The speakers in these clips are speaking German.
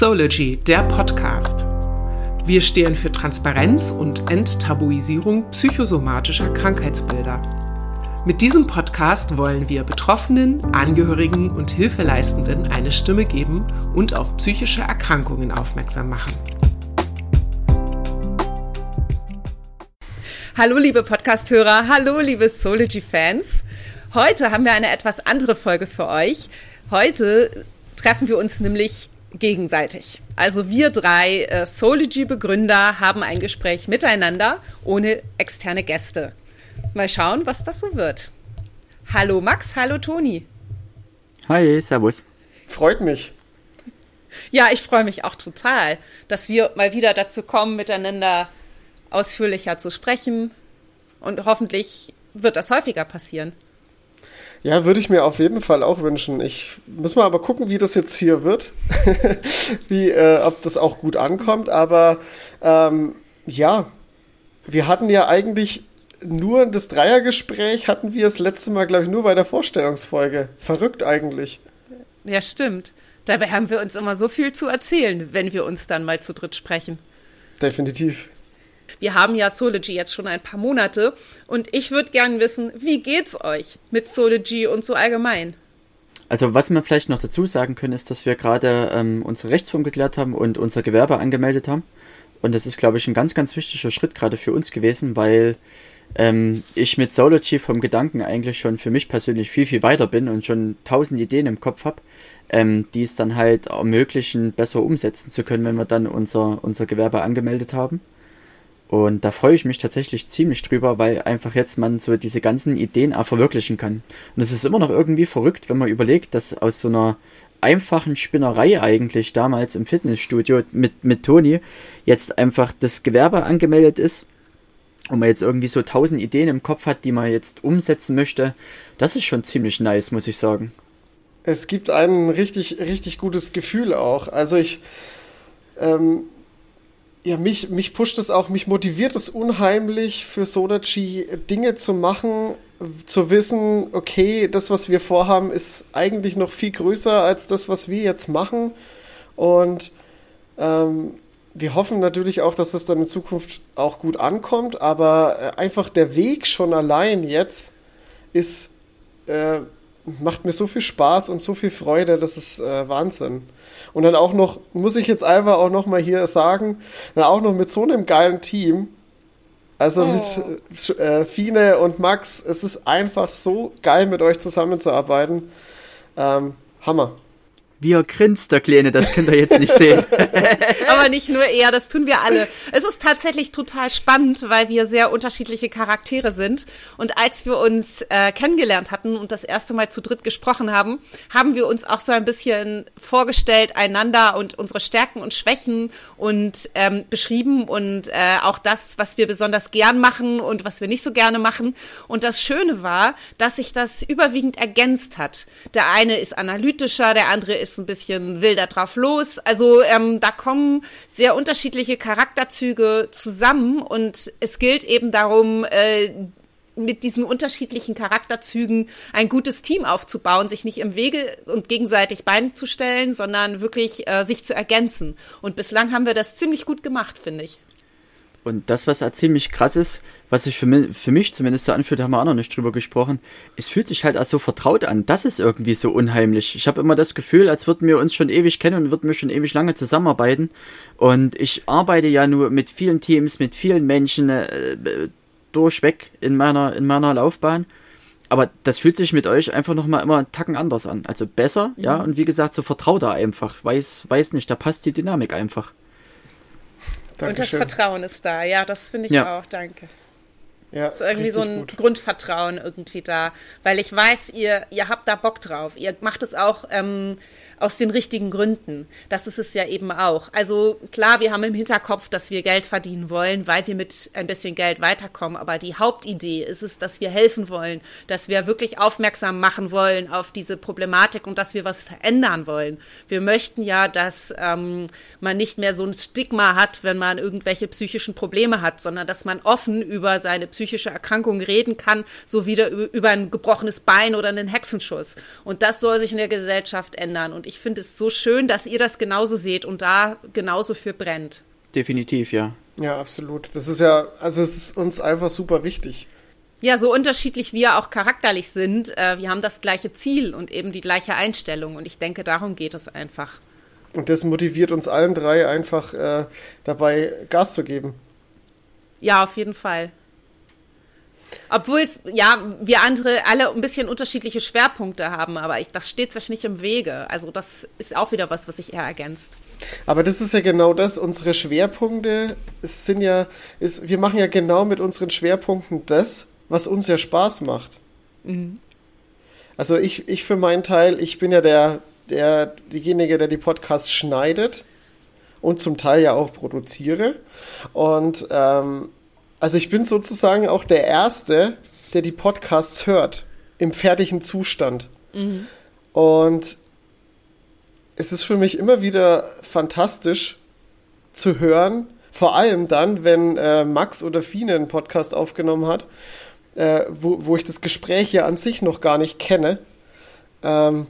Sology, der Podcast. Wir stehen für Transparenz und Enttabuisierung psychosomatischer Krankheitsbilder. Mit diesem Podcast wollen wir Betroffenen, Angehörigen und Hilfeleistenden eine Stimme geben und auf psychische Erkrankungen aufmerksam machen. Hallo liebe Podcasthörer, hallo liebe Sology-Fans. Heute haben wir eine etwas andere Folge für euch. Heute treffen wir uns nämlich gegenseitig. Also wir drei äh, Sology-Begründer haben ein Gespräch miteinander ohne externe Gäste. Mal schauen, was das so wird. Hallo Max, hallo Toni. Hi, servus. Freut mich. Ja, ich freue mich auch total, dass wir mal wieder dazu kommen, miteinander ausführlicher zu sprechen. Und hoffentlich wird das häufiger passieren. Ja, würde ich mir auf jeden Fall auch wünschen. Ich muss mal aber gucken, wie das jetzt hier wird, wie äh, ob das auch gut ankommt. Aber ähm, ja, wir hatten ja eigentlich nur das Dreiergespräch hatten wir das letzte Mal, glaube ich, nur bei der Vorstellungsfolge. Verrückt eigentlich. Ja, stimmt. Dabei haben wir uns immer so viel zu erzählen, wenn wir uns dann mal zu dritt sprechen. Definitiv. Wir haben ja Sology jetzt schon ein paar Monate und ich würde gerne wissen, wie geht's euch mit Sology und so allgemein? Also was wir vielleicht noch dazu sagen können, ist, dass wir gerade ähm, unsere Rechtsform geklärt haben und unser Gewerbe angemeldet haben. Und das ist, glaube ich, ein ganz, ganz wichtiger Schritt gerade für uns gewesen, weil ähm, ich mit Sology vom Gedanken eigentlich schon für mich persönlich viel, viel weiter bin und schon tausend Ideen im Kopf habe, ähm, die es dann halt ermöglichen, besser umsetzen zu können, wenn wir dann unser, unser Gewerbe angemeldet haben. Und da freue ich mich tatsächlich ziemlich drüber, weil einfach jetzt man so diese ganzen Ideen auch verwirklichen kann. Und es ist immer noch irgendwie verrückt, wenn man überlegt, dass aus so einer einfachen Spinnerei eigentlich damals im Fitnessstudio mit, mit Toni jetzt einfach das Gewerbe angemeldet ist und man jetzt irgendwie so tausend Ideen im Kopf hat, die man jetzt umsetzen möchte. Das ist schon ziemlich nice, muss ich sagen. Es gibt ein richtig, richtig gutes Gefühl auch. Also ich, ähm, ja, mich, mich pusht es auch, mich motiviert es unheimlich für Sodachi Dinge zu machen, zu wissen, okay, das, was wir vorhaben, ist eigentlich noch viel größer als das, was wir jetzt machen. Und ähm, wir hoffen natürlich auch, dass das dann in Zukunft auch gut ankommt, aber äh, einfach der Weg schon allein jetzt ist, äh, macht mir so viel Spaß und so viel Freude, das ist äh, Wahnsinn. Und dann auch noch, muss ich jetzt einfach auch noch mal hier sagen, dann auch noch mit so einem geilen Team. Also oh. mit äh, Fine und Max, es ist einfach so geil, mit euch zusammenzuarbeiten. Ähm, Hammer. Wie er grinst, der Kleine, das könnt ihr jetzt nicht sehen. Aber nicht nur er, das tun wir alle. Es ist tatsächlich total spannend, weil wir sehr unterschiedliche Charaktere sind. Und als wir uns äh, kennengelernt hatten und das erste Mal zu dritt gesprochen haben, haben wir uns auch so ein bisschen vorgestellt, einander und unsere Stärken und Schwächen und ähm, beschrieben und äh, auch das, was wir besonders gern machen und was wir nicht so gerne machen. Und das Schöne war, dass sich das überwiegend ergänzt hat. Der eine ist analytischer, der andere ist ist ein bisschen wilder drauf los. Also ähm, da kommen sehr unterschiedliche Charakterzüge zusammen und es gilt eben darum, äh, mit diesen unterschiedlichen Charakterzügen ein gutes Team aufzubauen, sich nicht im Wege und gegenseitig Bein zu stellen, sondern wirklich äh, sich zu ergänzen. Und bislang haben wir das ziemlich gut gemacht, finde ich. Und das, was halt ziemlich krass ist, was sich für mich, für mich zumindest so anfühlt, haben wir auch noch nicht drüber gesprochen, es fühlt sich halt als so vertraut an. Das ist irgendwie so unheimlich. Ich habe immer das Gefühl, als würden wir uns schon ewig kennen und würden wir schon ewig lange zusammenarbeiten. Und ich arbeite ja nur mit vielen Teams, mit vielen Menschen äh, durchweg in meiner, in meiner Laufbahn. Aber das fühlt sich mit euch einfach nochmal immer einen Tacken anders an. Also besser, mhm. ja, und wie gesagt, so vertrauter einfach. Weiß, weiß nicht, da passt die Dynamik einfach. Dankeschön. Und das Vertrauen ist da. Ja, das finde ich ja. auch. Danke. Ja, ist irgendwie so ein gut. Grundvertrauen irgendwie da, weil ich weiß, ihr, ihr habt da Bock drauf. Ihr macht es auch ähm, aus den richtigen Gründen. Das ist es ja eben auch. Also klar, wir haben im Hinterkopf, dass wir Geld verdienen wollen, weil wir mit ein bisschen Geld weiterkommen. Aber die Hauptidee ist es, dass wir helfen wollen, dass wir wirklich aufmerksam machen wollen auf diese Problematik und dass wir was verändern wollen. Wir möchten ja, dass ähm, man nicht mehr so ein Stigma hat, wenn man irgendwelche psychischen Probleme hat, sondern dass man offen über seine psychische Erkrankung reden kann, so wieder über ein gebrochenes Bein oder einen Hexenschuss. Und das soll sich in der Gesellschaft ändern. Und ich finde es so schön, dass ihr das genauso seht und da genauso für brennt. Definitiv, ja. Ja, absolut. Das ist ja, also es ist uns einfach super wichtig. Ja, so unterschiedlich wir auch charakterlich sind, äh, wir haben das gleiche Ziel und eben die gleiche Einstellung. Und ich denke, darum geht es einfach. Und das motiviert uns allen drei einfach äh, dabei, Gas zu geben. Ja, auf jeden Fall. Obwohl es, ja, wir andere alle ein bisschen unterschiedliche Schwerpunkte haben, aber ich, das steht sich nicht im Wege. Also das ist auch wieder was, was sich eher ergänzt. Aber das ist ja genau das, unsere Schwerpunkte sind ja, ist, wir machen ja genau mit unseren Schwerpunkten das, was uns ja Spaß macht. Mhm. Also ich, ich für meinen Teil, ich bin ja der, der, derjenige, der die Podcasts schneidet und zum Teil ja auch produziere. Und ähm, also ich bin sozusagen auch der Erste, der die Podcasts hört, im fertigen Zustand. Mhm. Und es ist für mich immer wieder fantastisch zu hören, vor allem dann, wenn äh, Max oder Fine einen Podcast aufgenommen hat, äh, wo, wo ich das Gespräch ja an sich noch gar nicht kenne, ähm,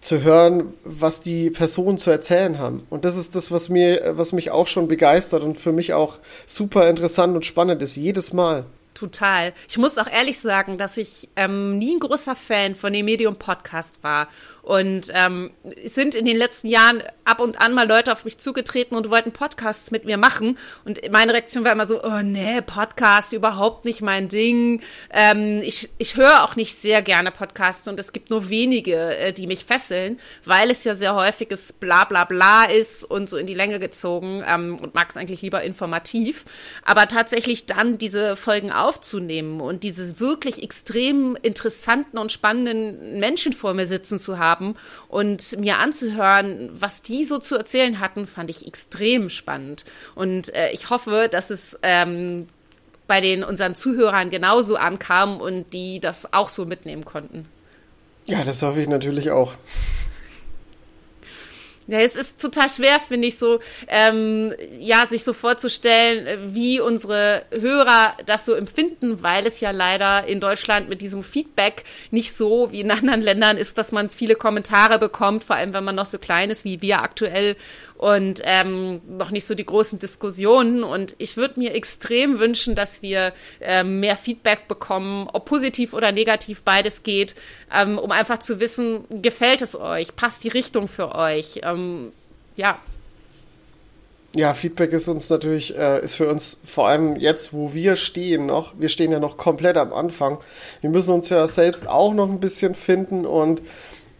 zu hören, was die Personen zu erzählen haben. Und das ist das, was mir, was mich auch schon begeistert und für mich auch super interessant und spannend ist, jedes Mal. Total. Ich muss auch ehrlich sagen, dass ich ähm, nie ein großer Fan von dem Medium Podcast war. Und ähm, sind in den letzten Jahren ab und an mal Leute auf mich zugetreten und wollten Podcasts mit mir machen. Und meine Reaktion war immer so, oh nee, Podcast, überhaupt nicht mein Ding. Ähm, ich ich höre auch nicht sehr gerne Podcasts und es gibt nur wenige, äh, die mich fesseln, weil es ja sehr häufiges bla bla bla ist und so in die Länge gezogen ähm, und mag es eigentlich lieber informativ. Aber tatsächlich dann diese Folgen aufzunehmen und diese wirklich extrem interessanten und spannenden Menschen vor mir sitzen zu haben, und mir anzuhören, was die so zu erzählen hatten, fand ich extrem spannend. Und äh, ich hoffe, dass es ähm, bei den unseren Zuhörern genauso ankam und die das auch so mitnehmen konnten. Ja, das hoffe ich natürlich auch. Ja, es ist total schwer, finde ich, so, ähm, ja, sich so vorzustellen, wie unsere Hörer das so empfinden, weil es ja leider in Deutschland mit diesem Feedback nicht so wie in anderen Ländern ist, dass man viele Kommentare bekommt, vor allem wenn man noch so klein ist wie wir aktuell und ähm, noch nicht so die großen Diskussionen. Und ich würde mir extrem wünschen, dass wir ähm, mehr Feedback bekommen, ob positiv oder negativ beides geht, ähm, um einfach zu wissen, gefällt es euch, passt die Richtung für euch. Ähm, ja. Ja, Feedback ist uns natürlich, äh, ist für uns vor allem jetzt, wo wir stehen noch, wir stehen ja noch komplett am Anfang. Wir müssen uns ja selbst auch noch ein bisschen finden und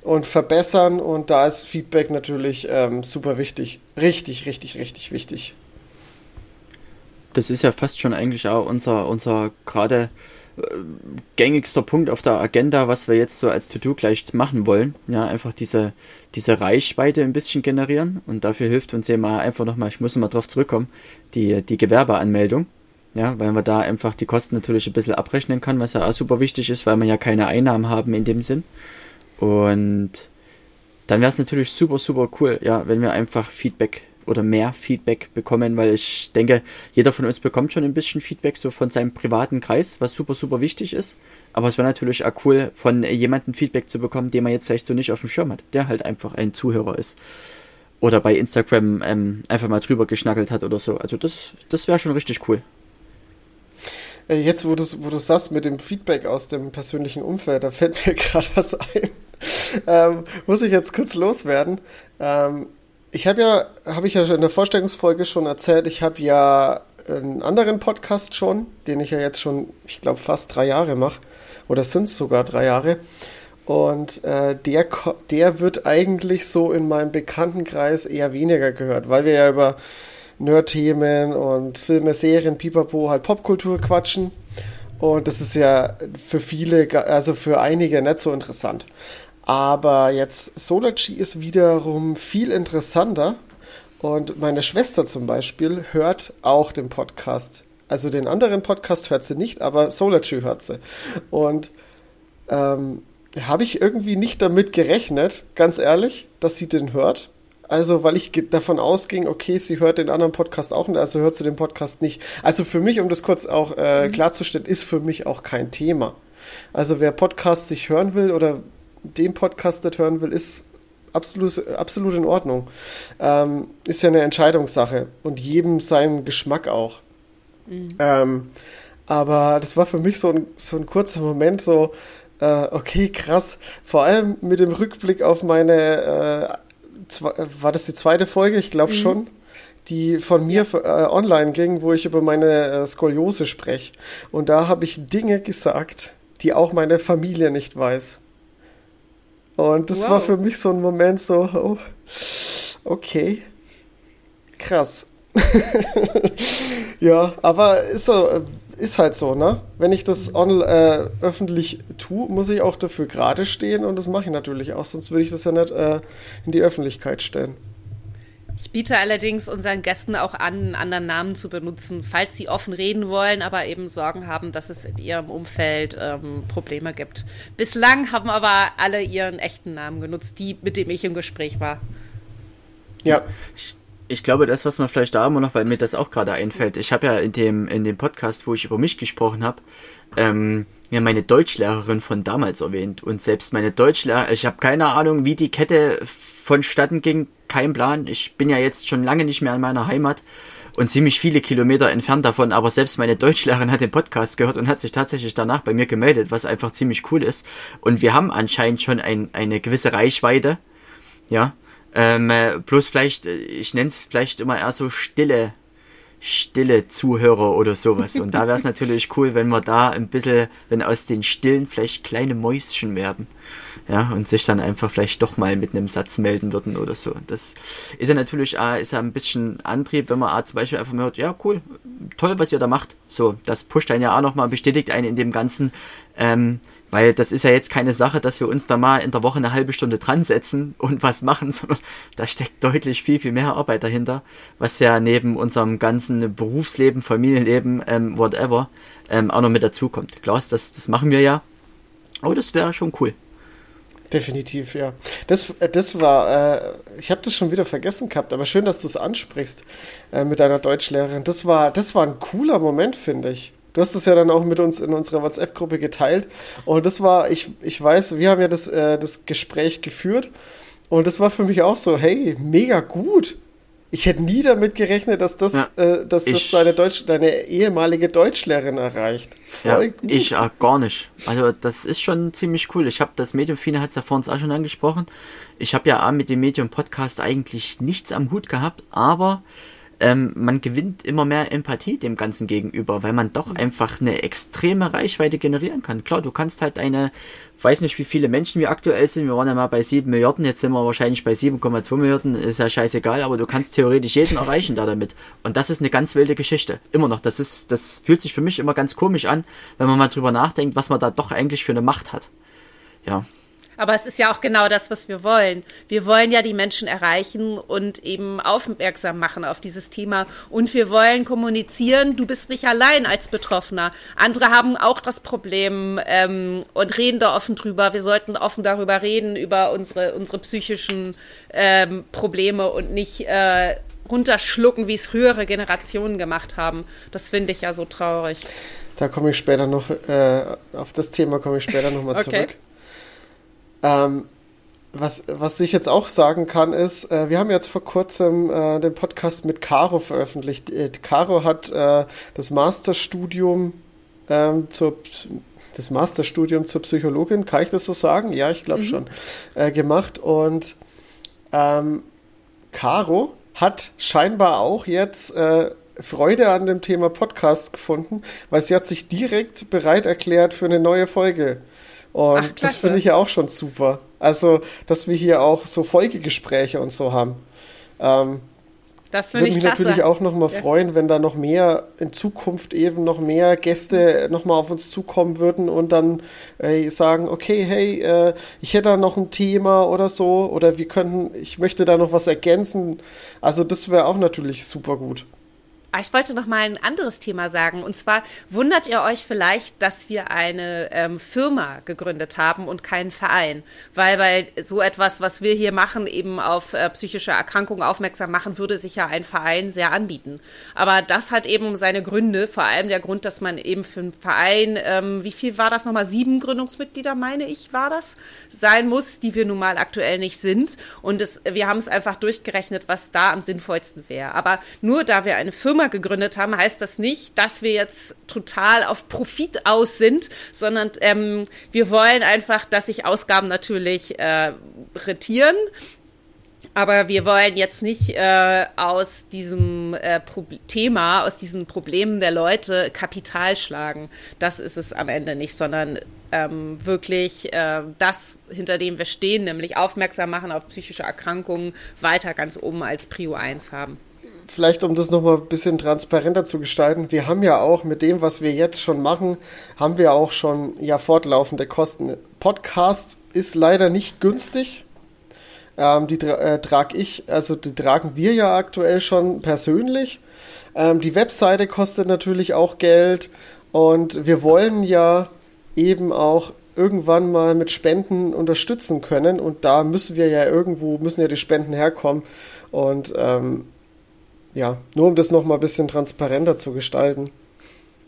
und verbessern. Und da ist Feedback natürlich ähm, super wichtig. Richtig, richtig, richtig wichtig. Das ist ja fast schon eigentlich auch unser, unser gerade äh, gängigster Punkt auf der Agenda, was wir jetzt so als To-Do gleich machen wollen. Ja, einfach diese, diese Reichweite ein bisschen generieren. Und dafür hilft uns mal einfach nochmal, ich muss nochmal drauf zurückkommen, die, die Gewerbeanmeldung. Ja, weil man da einfach die Kosten natürlich ein bisschen abrechnen kann, was ja auch super wichtig ist, weil wir ja keine Einnahmen haben in dem Sinn. Und dann wäre es natürlich super, super cool, ja, wenn wir einfach Feedback oder mehr Feedback bekommen, weil ich denke, jeder von uns bekommt schon ein bisschen Feedback so von seinem privaten Kreis, was super, super wichtig ist. Aber es wäre natürlich auch cool, von jemandem Feedback zu bekommen, den man jetzt vielleicht so nicht auf dem Schirm hat, der halt einfach ein Zuhörer ist. Oder bei Instagram ähm, einfach mal drüber geschnackelt hat oder so. Also das, das wäre schon richtig cool. Jetzt, wo du wo du sagst mit dem Feedback aus dem persönlichen Umfeld, da fällt mir gerade was ein. ähm, muss ich jetzt kurz loswerden. Ähm, ich habe ja, habe ich ja in der Vorstellungsfolge schon erzählt, ich habe ja einen anderen Podcast schon, den ich ja jetzt schon, ich glaube, fast drei Jahre mache. Oder sind es sogar drei Jahre. Und äh, der, der wird eigentlich so in meinem Bekanntenkreis eher weniger gehört, weil wir ja über Nerd-Themen und Filme, Serien, Pipapo, halt Popkultur quatschen. Und das ist ja für viele, also für einige nicht so interessant. Aber jetzt Solarchi ist wiederum viel interessanter. Und meine Schwester zum Beispiel hört auch den Podcast. Also den anderen Podcast hört sie nicht, aber Solarchi hört sie. Und ähm, habe ich irgendwie nicht damit gerechnet, ganz ehrlich, dass sie den hört. Also, weil ich davon ausging, okay, sie hört den anderen Podcast auch nicht, also hört sie den Podcast nicht. Also für mich, um das kurz auch äh, mhm. klarzustellen, ist für mich auch kein Thema. Also wer Podcast sich hören will oder den Podcast nicht hören will, ist absolut, absolut in Ordnung. Ähm, ist ja eine Entscheidungssache und jedem seinem Geschmack auch. Mhm. Ähm, aber das war für mich so ein, so ein kurzer Moment, so, äh, okay, krass. Vor allem mit dem Rückblick auf meine äh, war das die zweite Folge? Ich glaube mhm. schon. Die von mir äh, online ging, wo ich über meine äh, Skoliose spreche. Und da habe ich Dinge gesagt, die auch meine Familie nicht weiß. Und das wow. war für mich so ein Moment so, oh, okay, krass. ja, aber ist ist halt so, ne? Wenn ich das on, äh, öffentlich tue, muss ich auch dafür gerade stehen und das mache ich natürlich auch, sonst würde ich das ja nicht äh, in die Öffentlichkeit stellen. Ich biete allerdings unseren Gästen auch an, einen anderen Namen zu benutzen, falls sie offen reden wollen, aber eben Sorgen haben, dass es in ihrem Umfeld ähm, Probleme gibt. Bislang haben aber alle ihren echten Namen genutzt, die, mit dem ich im Gespräch war. Ja. Ich ich glaube, das, was man vielleicht da immer noch, weil mir das auch gerade einfällt, ich habe ja in dem, in dem Podcast, wo ich über mich gesprochen habe, ähm, ja meine Deutschlehrerin von damals erwähnt. Und selbst meine Deutschlehrerin, ich habe keine Ahnung, wie die Kette vonstatten ging, kein Plan. Ich bin ja jetzt schon lange nicht mehr in meiner Heimat und ziemlich viele Kilometer entfernt davon, aber selbst meine Deutschlehrerin hat den Podcast gehört und hat sich tatsächlich danach bei mir gemeldet, was einfach ziemlich cool ist. Und wir haben anscheinend schon ein, eine gewisse Reichweite, ja, ähm, äh, bloß vielleicht, äh, ich nenne es vielleicht immer eher so stille, stille Zuhörer oder sowas. Und da wäre es natürlich cool, wenn wir da ein bisschen, wenn aus den Stillen vielleicht kleine Mäuschen werden. Ja, und sich dann einfach vielleicht doch mal mit einem Satz melden würden oder so. Das ist ja natürlich ist ja ein bisschen Antrieb, wenn man zum Beispiel einfach mal hört, ja, cool, toll, was ihr da macht. So, das pusht einen ja auch nochmal, bestätigt einen in dem Ganzen, ähm, weil das ist ja jetzt keine Sache, dass wir uns da mal in der Woche eine halbe Stunde dran setzen und was machen, sondern da steckt deutlich viel, viel mehr Arbeit dahinter, was ja neben unserem ganzen Berufsleben, Familienleben, ähm, whatever, ähm, auch noch mit dazukommt. Klaus, das, das machen wir ja. Aber das wäre schon cool. Definitiv, ja. Das, äh, das war, äh, ich habe das schon wieder vergessen gehabt, aber schön, dass du es ansprichst äh, mit deiner Deutschlehrerin. Das war, das war ein cooler Moment, finde ich. Du hast es ja dann auch mit uns in unserer WhatsApp-Gruppe geteilt. Und das war, ich, ich weiß, wir haben ja das, äh, das Gespräch geführt. Und das war für mich auch so, hey, mega gut. Ich hätte nie damit gerechnet, dass das, ja, äh, dass das deine, Deutsch, deine ehemalige Deutschlehrerin erreicht. Voll ja, gut. Ich äh, gar nicht. Also das ist schon ziemlich cool. Ich habe das Medium, Fine hat es ja vor uns auch schon angesprochen. Ich habe ja mit dem Medium Podcast eigentlich nichts am Hut gehabt, aber ähm, man gewinnt immer mehr Empathie dem Ganzen gegenüber, weil man doch mhm. einfach eine extreme Reichweite generieren kann. Klar, du kannst halt eine, weiß nicht, wie viele Menschen wir aktuell sind. Wir waren ja mal bei 7 Milliarden, jetzt sind wir wahrscheinlich bei 7,2 Milliarden, ist ja scheißegal, aber du kannst theoretisch jeden erreichen da damit. Und das ist eine ganz wilde Geschichte. Immer noch. Das ist, das fühlt sich für mich immer ganz komisch an, wenn man mal drüber nachdenkt, was man da doch eigentlich für eine Macht hat. Ja. Aber es ist ja auch genau das, was wir wollen. Wir wollen ja die Menschen erreichen und eben aufmerksam machen auf dieses Thema. Und wir wollen kommunizieren, du bist nicht allein als Betroffener. Andere haben auch das Problem ähm, und reden da offen drüber. Wir sollten offen darüber reden, über unsere, unsere psychischen ähm, Probleme und nicht äh, runterschlucken, wie es frühere Generationen gemacht haben. Das finde ich ja so traurig. Da komme ich später noch, äh, auf das Thema komme ich später nochmal okay. zurück. Ähm, was, was ich jetzt auch sagen kann, ist, äh, wir haben jetzt vor kurzem äh, den Podcast mit Caro veröffentlicht. Äh, Caro hat äh, das Masterstudium ähm, zur das Masterstudium zur Psychologin, kann ich das so sagen? Ja, ich glaube mhm. schon, äh, gemacht. Und ähm, Caro hat scheinbar auch jetzt äh, Freude an dem Thema Podcast gefunden, weil sie hat sich direkt bereit erklärt für eine neue Folge und Ach, das finde ich ja auch schon super. Also, dass wir hier auch so Folgegespräche und so haben. Ähm, das würde mich klasse. natürlich auch noch mal ja. freuen, wenn da noch mehr in Zukunft eben noch mehr Gäste noch mal auf uns zukommen würden und dann äh, sagen, okay, hey, äh, ich hätte da noch ein Thema oder so oder wir könnten, ich möchte da noch was ergänzen. Also das wäre auch natürlich super gut. Ah, ich wollte noch mal ein anderes Thema sagen. Und zwar wundert ihr euch vielleicht, dass wir eine ähm, Firma gegründet haben und keinen Verein. Weil bei so etwas, was wir hier machen, eben auf äh, psychische Erkrankungen aufmerksam machen, würde sich ja ein Verein sehr anbieten. Aber das hat eben seine Gründe. Vor allem der Grund, dass man eben für einen Verein, ähm, wie viel war das nochmal? Sieben Gründungsmitglieder, meine ich, war das, sein muss, die wir nun mal aktuell nicht sind. Und es, wir haben es einfach durchgerechnet, was da am sinnvollsten wäre. Aber nur da wir eine Firma Firma gegründet haben, heißt das nicht, dass wir jetzt total auf Profit aus sind, sondern ähm, wir wollen einfach, dass sich Ausgaben natürlich äh, rentieren. Aber wir wollen jetzt nicht äh, aus diesem äh, Thema, aus diesen Problemen der Leute Kapital schlagen. Das ist es am Ende nicht, sondern ähm, wirklich äh, das, hinter dem wir stehen, nämlich aufmerksam machen auf psychische Erkrankungen, weiter ganz oben als Prio 1 haben vielleicht um das nochmal ein bisschen transparenter zu gestalten, wir haben ja auch mit dem, was wir jetzt schon machen, haben wir auch schon ja fortlaufende Kosten. Podcast ist leider nicht günstig. Ähm, die tra äh, trage ich, also die tragen wir ja aktuell schon persönlich. Ähm, die Webseite kostet natürlich auch Geld und wir wollen ja eben auch irgendwann mal mit Spenden unterstützen können und da müssen wir ja irgendwo, müssen ja die Spenden herkommen und ähm, ja, nur um das nochmal ein bisschen transparenter zu gestalten.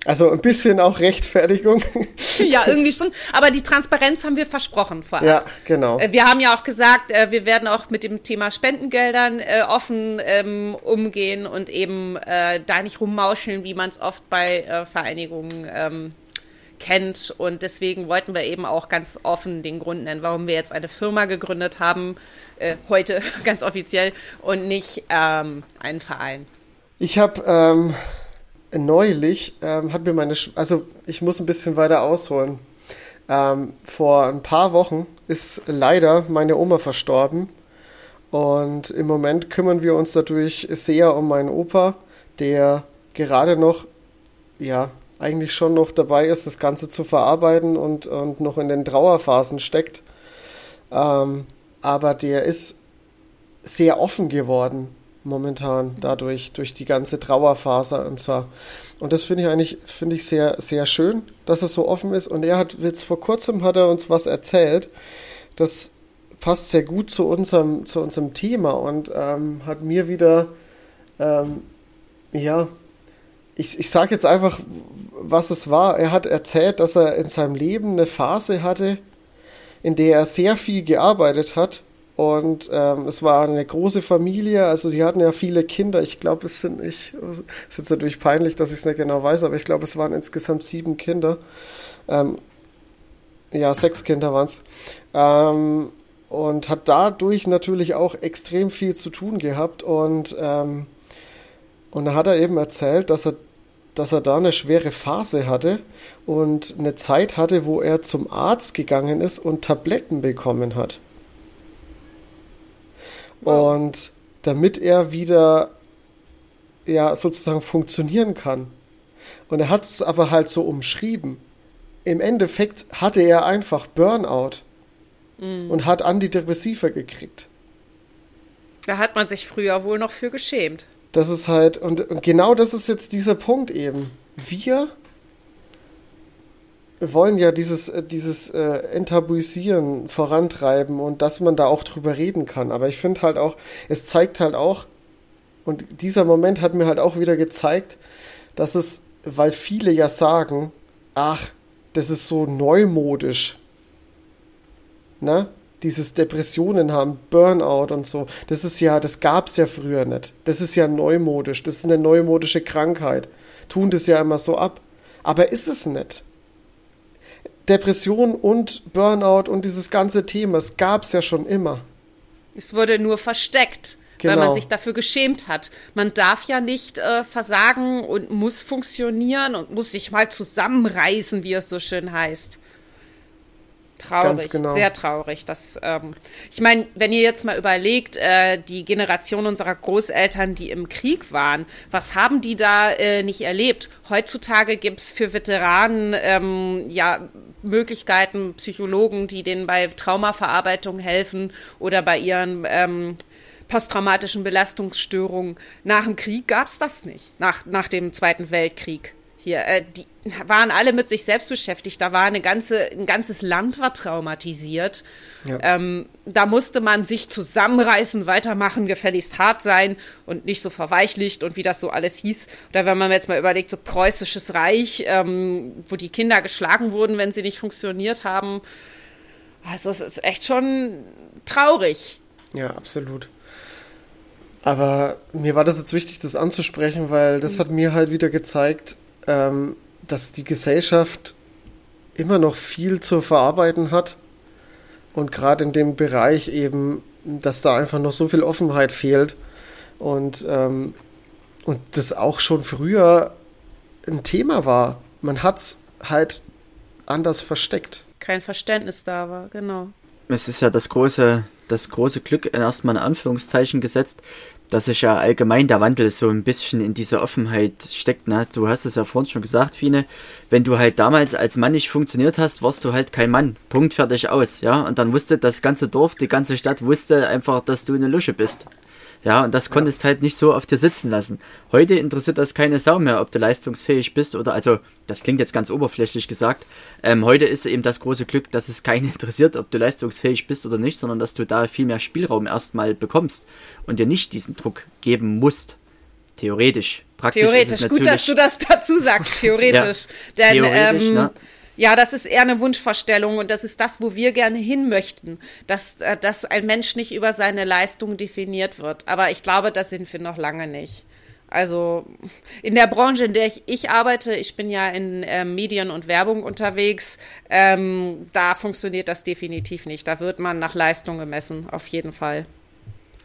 Also ein bisschen auch Rechtfertigung. Ja, irgendwie schon. Aber die Transparenz haben wir versprochen vorab. Ja, genau. Äh, wir haben ja auch gesagt, äh, wir werden auch mit dem Thema Spendengeldern äh, offen ähm, umgehen und eben da nicht rummauscheln, wie man es oft bei Vereinigungen ähm, kennt. Und deswegen wollten wir eben auch ganz offen den Grund nennen, warum wir jetzt eine Firma gegründet haben, äh, heute ganz offiziell, und nicht ähm, einen Verein. Ich habe ähm, neulich, ähm, hat mir meine, Sch also ich muss ein bisschen weiter ausholen. Ähm, vor ein paar Wochen ist leider meine Oma verstorben. Und im Moment kümmern wir uns dadurch sehr um meinen Opa, der gerade noch ja, eigentlich schon noch dabei ist, das Ganze zu verarbeiten und, und noch in den Trauerphasen steckt. Ähm, aber der ist sehr offen geworden momentan dadurch, durch die ganze Trauerphase und zwar. Und das finde ich eigentlich, finde ich sehr, sehr schön, dass er so offen ist. Und er hat jetzt vor kurzem hat er uns was erzählt, das passt sehr gut zu unserem, zu unserem Thema und ähm, hat mir wieder, ähm, ja, ich, ich sage jetzt einfach, was es war. Er hat erzählt, dass er in seinem Leben eine Phase hatte, in der er sehr viel gearbeitet hat. Und ähm, es war eine große Familie, also sie hatten ja viele Kinder. Ich glaube, es sind nicht, es ist jetzt natürlich peinlich, dass ich es nicht genau weiß, aber ich glaube, es waren insgesamt sieben Kinder. Ähm, ja, sechs Kinder waren es. Ähm, und hat dadurch natürlich auch extrem viel zu tun gehabt. Und, ähm, und da hat er eben erzählt, dass er dass er da eine schwere Phase hatte und eine Zeit hatte, wo er zum Arzt gegangen ist und Tabletten bekommen hat. Wow. Und damit er wieder ja sozusagen funktionieren kann. Und er hat es aber halt so umschrieben. Im Endeffekt hatte er einfach Burnout mm. und hat Antidepressiva gekriegt. Da hat man sich früher wohl noch für geschämt. Das ist halt, und, und genau das ist jetzt dieser Punkt eben. Wir wollen ja dieses, äh, dieses äh, Enttabuisieren vorantreiben und dass man da auch drüber reden kann. Aber ich finde halt auch, es zeigt halt auch, und dieser Moment hat mir halt auch wieder gezeigt, dass es, weil viele ja sagen, ach, das ist so neumodisch. Ne? Dieses Depressionen haben, Burnout und so, das ist ja, das gab es ja früher nicht. Das ist ja neumodisch, das ist eine neumodische Krankheit. Tun das ja immer so ab. Aber ist es nicht. Depression und Burnout und dieses ganze Thema, es gab es ja schon immer. Es wurde nur versteckt, genau. weil man genau. sich dafür geschämt hat. Man darf ja nicht äh, versagen und muss funktionieren und muss sich mal zusammenreißen, wie es so schön heißt. Traurig, genau. sehr traurig. Das, ähm, ich meine, wenn ihr jetzt mal überlegt, äh, die Generation unserer Großeltern, die im Krieg waren, was haben die da äh, nicht erlebt? Heutzutage gibt's für Veteranen ähm, ja Möglichkeiten, Psychologen, die denen bei Traumaverarbeitung helfen oder bei ihren ähm, posttraumatischen Belastungsstörungen. Nach dem Krieg gab es das nicht, nach, nach dem Zweiten Weltkrieg. Hier, äh, die waren alle mit sich selbst beschäftigt. Da war eine ganze, ein ganzes Land war traumatisiert. Ja. Ähm, da musste man sich zusammenreißen, weitermachen, gefälligst hart sein und nicht so verweichlicht und wie das so alles hieß. Oder wenn man jetzt mal überlegt, so preußisches Reich, ähm, wo die Kinder geschlagen wurden, wenn sie nicht funktioniert haben. Also es ist echt schon traurig. Ja, absolut. Aber mir war das jetzt wichtig, das anzusprechen, weil das hat mir halt wieder gezeigt, ähm, dass die Gesellschaft immer noch viel zu verarbeiten hat und gerade in dem Bereich eben, dass da einfach noch so viel Offenheit fehlt und, ähm, und das auch schon früher ein Thema war. Man hat es halt anders versteckt. Kein Verständnis da war, genau. Es ist ja das große, das große Glück, erstmal in Anführungszeichen gesetzt, dass sich ja allgemein der Wandel so ein bisschen in dieser Offenheit steckt. Ne? Du hast es ja vorhin schon gesagt, Fine, wenn du halt damals als Mann nicht funktioniert hast, warst du halt kein Mann. Punkt, fertig, aus. Ja, und dann wusste das ganze Dorf, die ganze Stadt wusste einfach, dass du eine Lusche bist. Ja, und das konntest ja. halt nicht so auf dir sitzen lassen. Heute interessiert das keine Sau mehr, ob du leistungsfähig bist oder, also, das klingt jetzt ganz oberflächlich gesagt. Ähm, heute ist eben das große Glück, dass es keinen interessiert, ob du leistungsfähig bist oder nicht, sondern dass du da viel mehr Spielraum erstmal bekommst und dir nicht diesen Druck geben musst. Theoretisch. Praktisch Theoretisch, gut, dass du das dazu sagst, theoretisch. ja, Denn, theoretisch, ähm, ne? Ja, das ist eher eine Wunschvorstellung und das ist das, wo wir gerne hin möchten, dass, äh, dass ein Mensch nicht über seine Leistung definiert wird. Aber ich glaube, das sind wir noch lange nicht. Also in der Branche, in der ich, ich arbeite, ich bin ja in äh, Medien und Werbung unterwegs, ähm, da funktioniert das definitiv nicht. Da wird man nach Leistung gemessen, auf jeden Fall.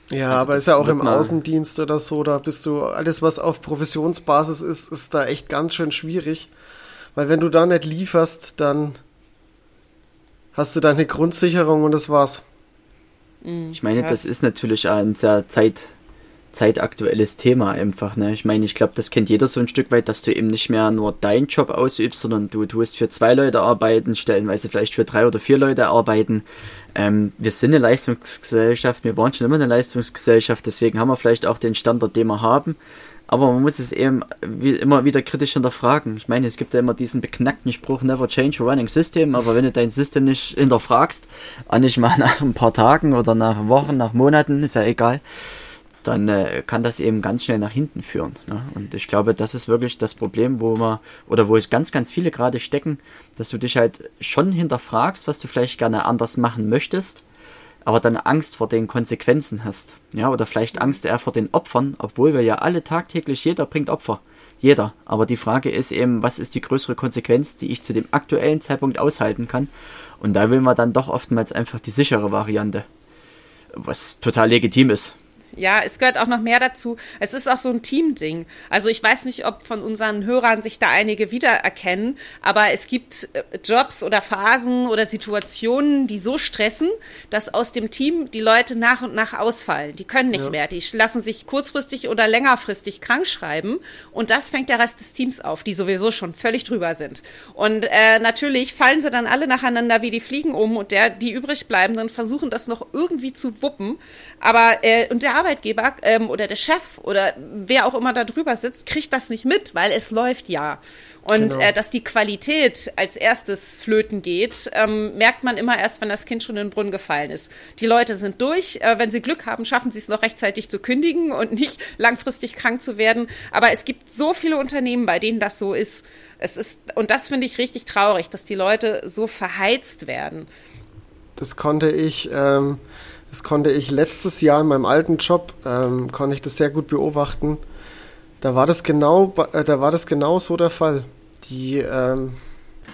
Ja, also aber ist ja auch im Außendienst oder so, da bist du, alles was auf Professionsbasis ist, ist da echt ganz schön schwierig. Weil wenn du da nicht lieferst, dann hast du deine Grundsicherung und das war's. Mhm. Ich meine, das ist natürlich ein sehr zeit, zeitaktuelles Thema einfach. Ne? Ich meine, ich glaube, das kennt jeder so ein Stück weit, dass du eben nicht mehr nur deinen Job ausübst, sondern du tust für zwei Leute arbeiten, stellenweise vielleicht für drei oder vier Leute arbeiten. Ähm, wir sind eine Leistungsgesellschaft, wir waren schon immer eine Leistungsgesellschaft, deswegen haben wir vielleicht auch den Standard, den wir haben. Aber man muss es eben wie immer wieder kritisch hinterfragen. Ich meine, es gibt ja immer diesen beknackten Spruch, never change a running system, aber wenn du dein System nicht hinterfragst, auch nicht mal nach ein paar Tagen oder nach Wochen, nach Monaten, ist ja egal, dann äh, kann das eben ganz schnell nach hinten führen. Ne? Und ich glaube, das ist wirklich das Problem, wo man, oder wo es ganz, ganz viele gerade stecken, dass du dich halt schon hinterfragst, was du vielleicht gerne anders machen möchtest, aber dann Angst vor den Konsequenzen hast. Ja, oder vielleicht Angst eher vor den Opfern, obwohl wir ja alle tagtäglich, jeder bringt Opfer. Jeder. Aber die Frage ist eben, was ist die größere Konsequenz, die ich zu dem aktuellen Zeitpunkt aushalten kann? Und da will man dann doch oftmals einfach die sichere Variante. Was total legitim ist. Ja, es gehört auch noch mehr dazu. Es ist auch so ein Teamding. Also ich weiß nicht, ob von unseren Hörern sich da einige wiedererkennen, aber es gibt äh, Jobs oder Phasen oder Situationen, die so stressen, dass aus dem Team die Leute nach und nach ausfallen. Die können nicht ja. mehr. Die lassen sich kurzfristig oder längerfristig krank schreiben und das fängt der Rest des Teams auf, die sowieso schon völlig drüber sind. Und äh, natürlich fallen sie dann alle nacheinander wie die Fliegen um und der, die übrig bleibenden versuchen das noch irgendwie zu wuppen. Aber äh, und der Arbeitgeber ähm, oder der Chef oder wer auch immer da drüber sitzt, kriegt das nicht mit, weil es läuft ja. Und genau. äh, dass die Qualität als erstes flöten geht, ähm, merkt man immer erst, wenn das Kind schon in den Brunnen gefallen ist. Die Leute sind durch. Äh, wenn sie Glück haben, schaffen sie es noch rechtzeitig zu kündigen und nicht langfristig krank zu werden. Aber es gibt so viele Unternehmen, bei denen das so ist. Es ist und das finde ich richtig traurig, dass die Leute so verheizt werden. Das konnte ich. Ähm das konnte ich letztes Jahr in meinem alten Job, ähm, konnte ich das sehr gut beobachten. Da war das genau, äh, da war das genau so der Fall. Die, ähm,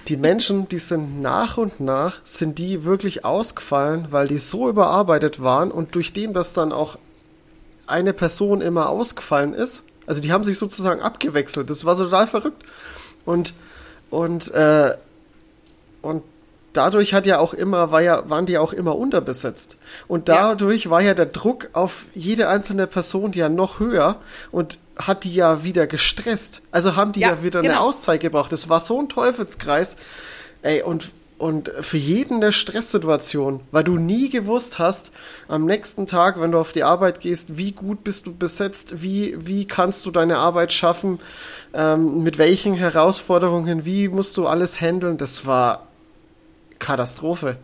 die Menschen, die sind nach und nach, sind die wirklich ausgefallen, weil die so überarbeitet waren und durch dem, dass dann auch eine Person immer ausgefallen ist, also die haben sich sozusagen abgewechselt. Das war so total verrückt. Und, und, äh, und dadurch hat ja auch immer, war ja, waren die auch immer unterbesetzt. Und dadurch ja. war ja der Druck auf jede einzelne Person ja noch höher und hat die ja wieder gestresst. Also haben die ja, ja wieder genau. eine Auszeit gebraucht. Das war so ein Teufelskreis. Ey, und und für jeden eine Stresssituation, weil du nie gewusst hast, am nächsten Tag, wenn du auf die Arbeit gehst, wie gut bist du besetzt, wie, wie kannst du deine Arbeit schaffen, ähm, mit welchen Herausforderungen, wie musst du alles handeln. Das war Katastrophe.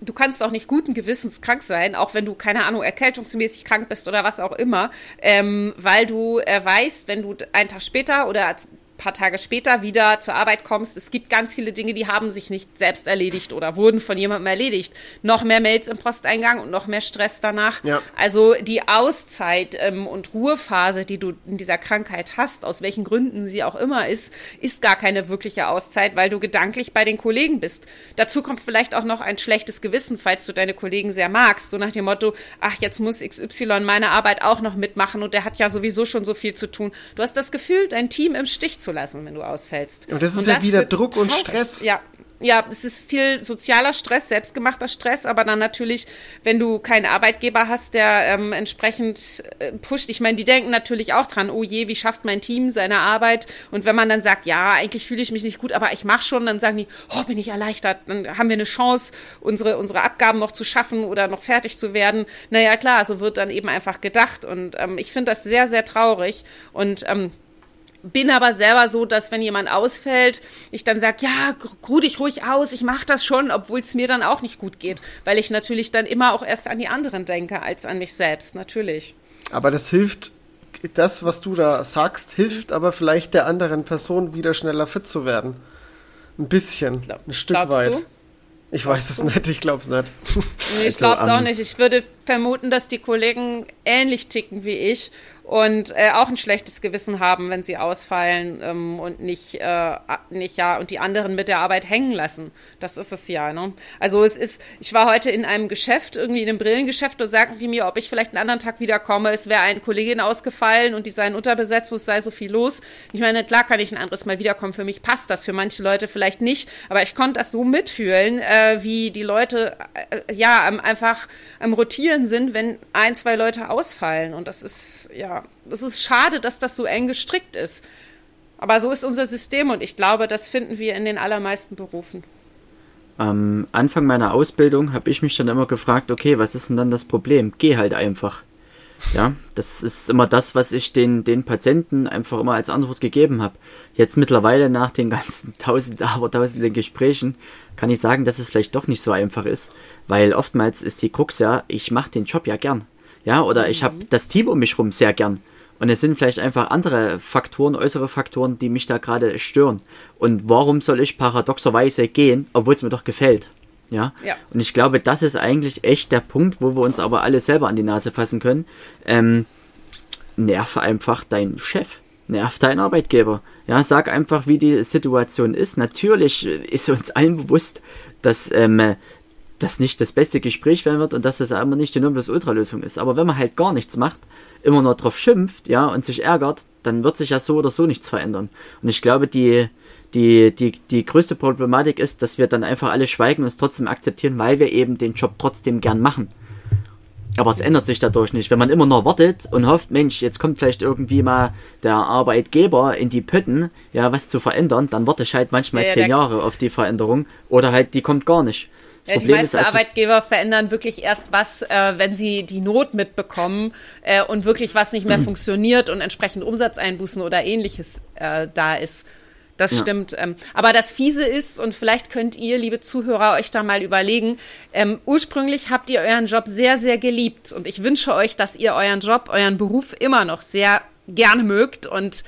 Du kannst auch nicht guten Gewissens krank sein, auch wenn du, keine Ahnung, erkältungsmäßig krank bist oder was auch immer, ähm, weil du äh, weißt, wenn du einen Tag später oder paar Tage später wieder zur Arbeit kommst. Es gibt ganz viele Dinge, die haben sich nicht selbst erledigt oder wurden von jemandem erledigt. Noch mehr Mails im Posteingang und noch mehr Stress danach. Ja. Also die Auszeit ähm, und Ruhephase, die du in dieser Krankheit hast, aus welchen Gründen sie auch immer ist, ist gar keine wirkliche Auszeit, weil du gedanklich bei den Kollegen bist. Dazu kommt vielleicht auch noch ein schlechtes Gewissen, falls du deine Kollegen sehr magst. So nach dem Motto, ach, jetzt muss XY meine Arbeit auch noch mitmachen und der hat ja sowieso schon so viel zu tun. Du hast das Gefühl, dein Team im Stich zu lassen, wenn du ausfällst. Und das ist und ja das wieder Druck und Stress. Ja, ja, es ist viel sozialer Stress, selbstgemachter Stress, aber dann natürlich, wenn du keinen Arbeitgeber hast, der ähm, entsprechend äh, pusht. Ich meine, die denken natürlich auch dran, oh je, wie schafft mein Team seine Arbeit? Und wenn man dann sagt, ja, eigentlich fühle ich mich nicht gut, aber ich mache schon, dann sagen die, oh, bin ich erleichtert, dann haben wir eine Chance, unsere, unsere Abgaben noch zu schaffen oder noch fertig zu werden. Naja, klar, so wird dann eben einfach gedacht. Und ähm, ich finde das sehr, sehr traurig. Und ähm, bin aber selber so, dass wenn jemand ausfällt, ich dann sage, ja, ruh dich ruhig aus, ich mache das schon, obwohl es mir dann auch nicht gut geht, weil ich natürlich dann immer auch erst an die anderen denke als an mich selbst, natürlich. Aber das hilft, das, was du da sagst, hilft aber vielleicht der anderen Person wieder schneller fit zu werden. Ein bisschen, ein Stück Glaubst weit. Du? Ich weiß es nicht, ich glaube es nicht. Nee, ich glaube es auch nicht. Ich würde vermuten, dass die Kollegen ähnlich ticken wie ich und äh, auch ein schlechtes Gewissen haben, wenn sie ausfallen ähm, und nicht, äh, nicht ja und die anderen mit der Arbeit hängen lassen. Das ist es ja. Ne? Also es ist, ich war heute in einem Geschäft, irgendwie in einem Brillengeschäft, da sagten die mir, ob ich vielleicht einen anderen Tag wiederkomme. Es wäre eine Kollegin ausgefallen und die seien unterbesetzt, es sei so viel los. Ich meine, klar kann ich ein anderes Mal wiederkommen. Für mich passt das, für manche Leute vielleicht nicht, aber ich konnte das so mitfühlen, äh, wie die Leute äh, ja einfach am Rotieren sind, wenn ein, zwei Leute ausfallen. Und das ist ja es ist schade, dass das so eng gestrickt ist. Aber so ist unser System und ich glaube, das finden wir in den allermeisten Berufen. Am Anfang meiner Ausbildung habe ich mich dann immer gefragt, okay, was ist denn dann das Problem? Geh halt einfach. Ja, das ist immer das, was ich den, den Patienten einfach immer als Antwort gegeben habe. Jetzt mittlerweile nach den ganzen tausend, aber tausenden Gesprächen kann ich sagen, dass es vielleicht doch nicht so einfach ist, weil oftmals ist die Krux ja, ich mache den Job ja gern. Ja, oder ich habe mhm. das Team um mich rum sehr gern. Und es sind vielleicht einfach andere Faktoren, äußere Faktoren, die mich da gerade stören. Und warum soll ich paradoxerweise gehen, obwohl es mir doch gefällt? Ja? ja. Und ich glaube, das ist eigentlich echt der Punkt, wo wir uns aber alle selber an die Nase fassen können. Ähm, nerv einfach deinen Chef. Nerv deinen Arbeitgeber. Ja, sag einfach, wie die Situation ist. Natürlich ist uns allen bewusst, dass ähm, das nicht das beste Gespräch werden wird und dass das immer nicht die Nonplusultra-Lösung ist. Aber wenn man halt gar nichts macht, immer nur drauf schimpft, ja, und sich ärgert, dann wird sich ja so oder so nichts verändern. Und ich glaube, die, die, die, die größte Problematik ist, dass wir dann einfach alle schweigen und es trotzdem akzeptieren, weil wir eben den Job trotzdem gern machen. Aber es ändert sich dadurch nicht. Wenn man immer noch wartet und hofft, Mensch, jetzt kommt vielleicht irgendwie mal der Arbeitgeber in die Pötten, ja, was zu verändern, dann warte ich halt manchmal ja, ja, zehn Jahre auf die Veränderung oder halt die kommt gar nicht. Ja, die meisten also Arbeitgeber verändern wirklich erst was, äh, wenn sie die Not mitbekommen äh, und wirklich was nicht mehr funktioniert und entsprechend Umsatzeinbußen oder ähnliches äh, da ist. Das ja. stimmt. Ähm, aber das Fiese ist, und vielleicht könnt ihr, liebe Zuhörer, euch da mal überlegen, ähm, ursprünglich habt ihr euren Job sehr, sehr geliebt. Und ich wünsche euch, dass ihr euren Job, euren Beruf immer noch sehr gerne mögt und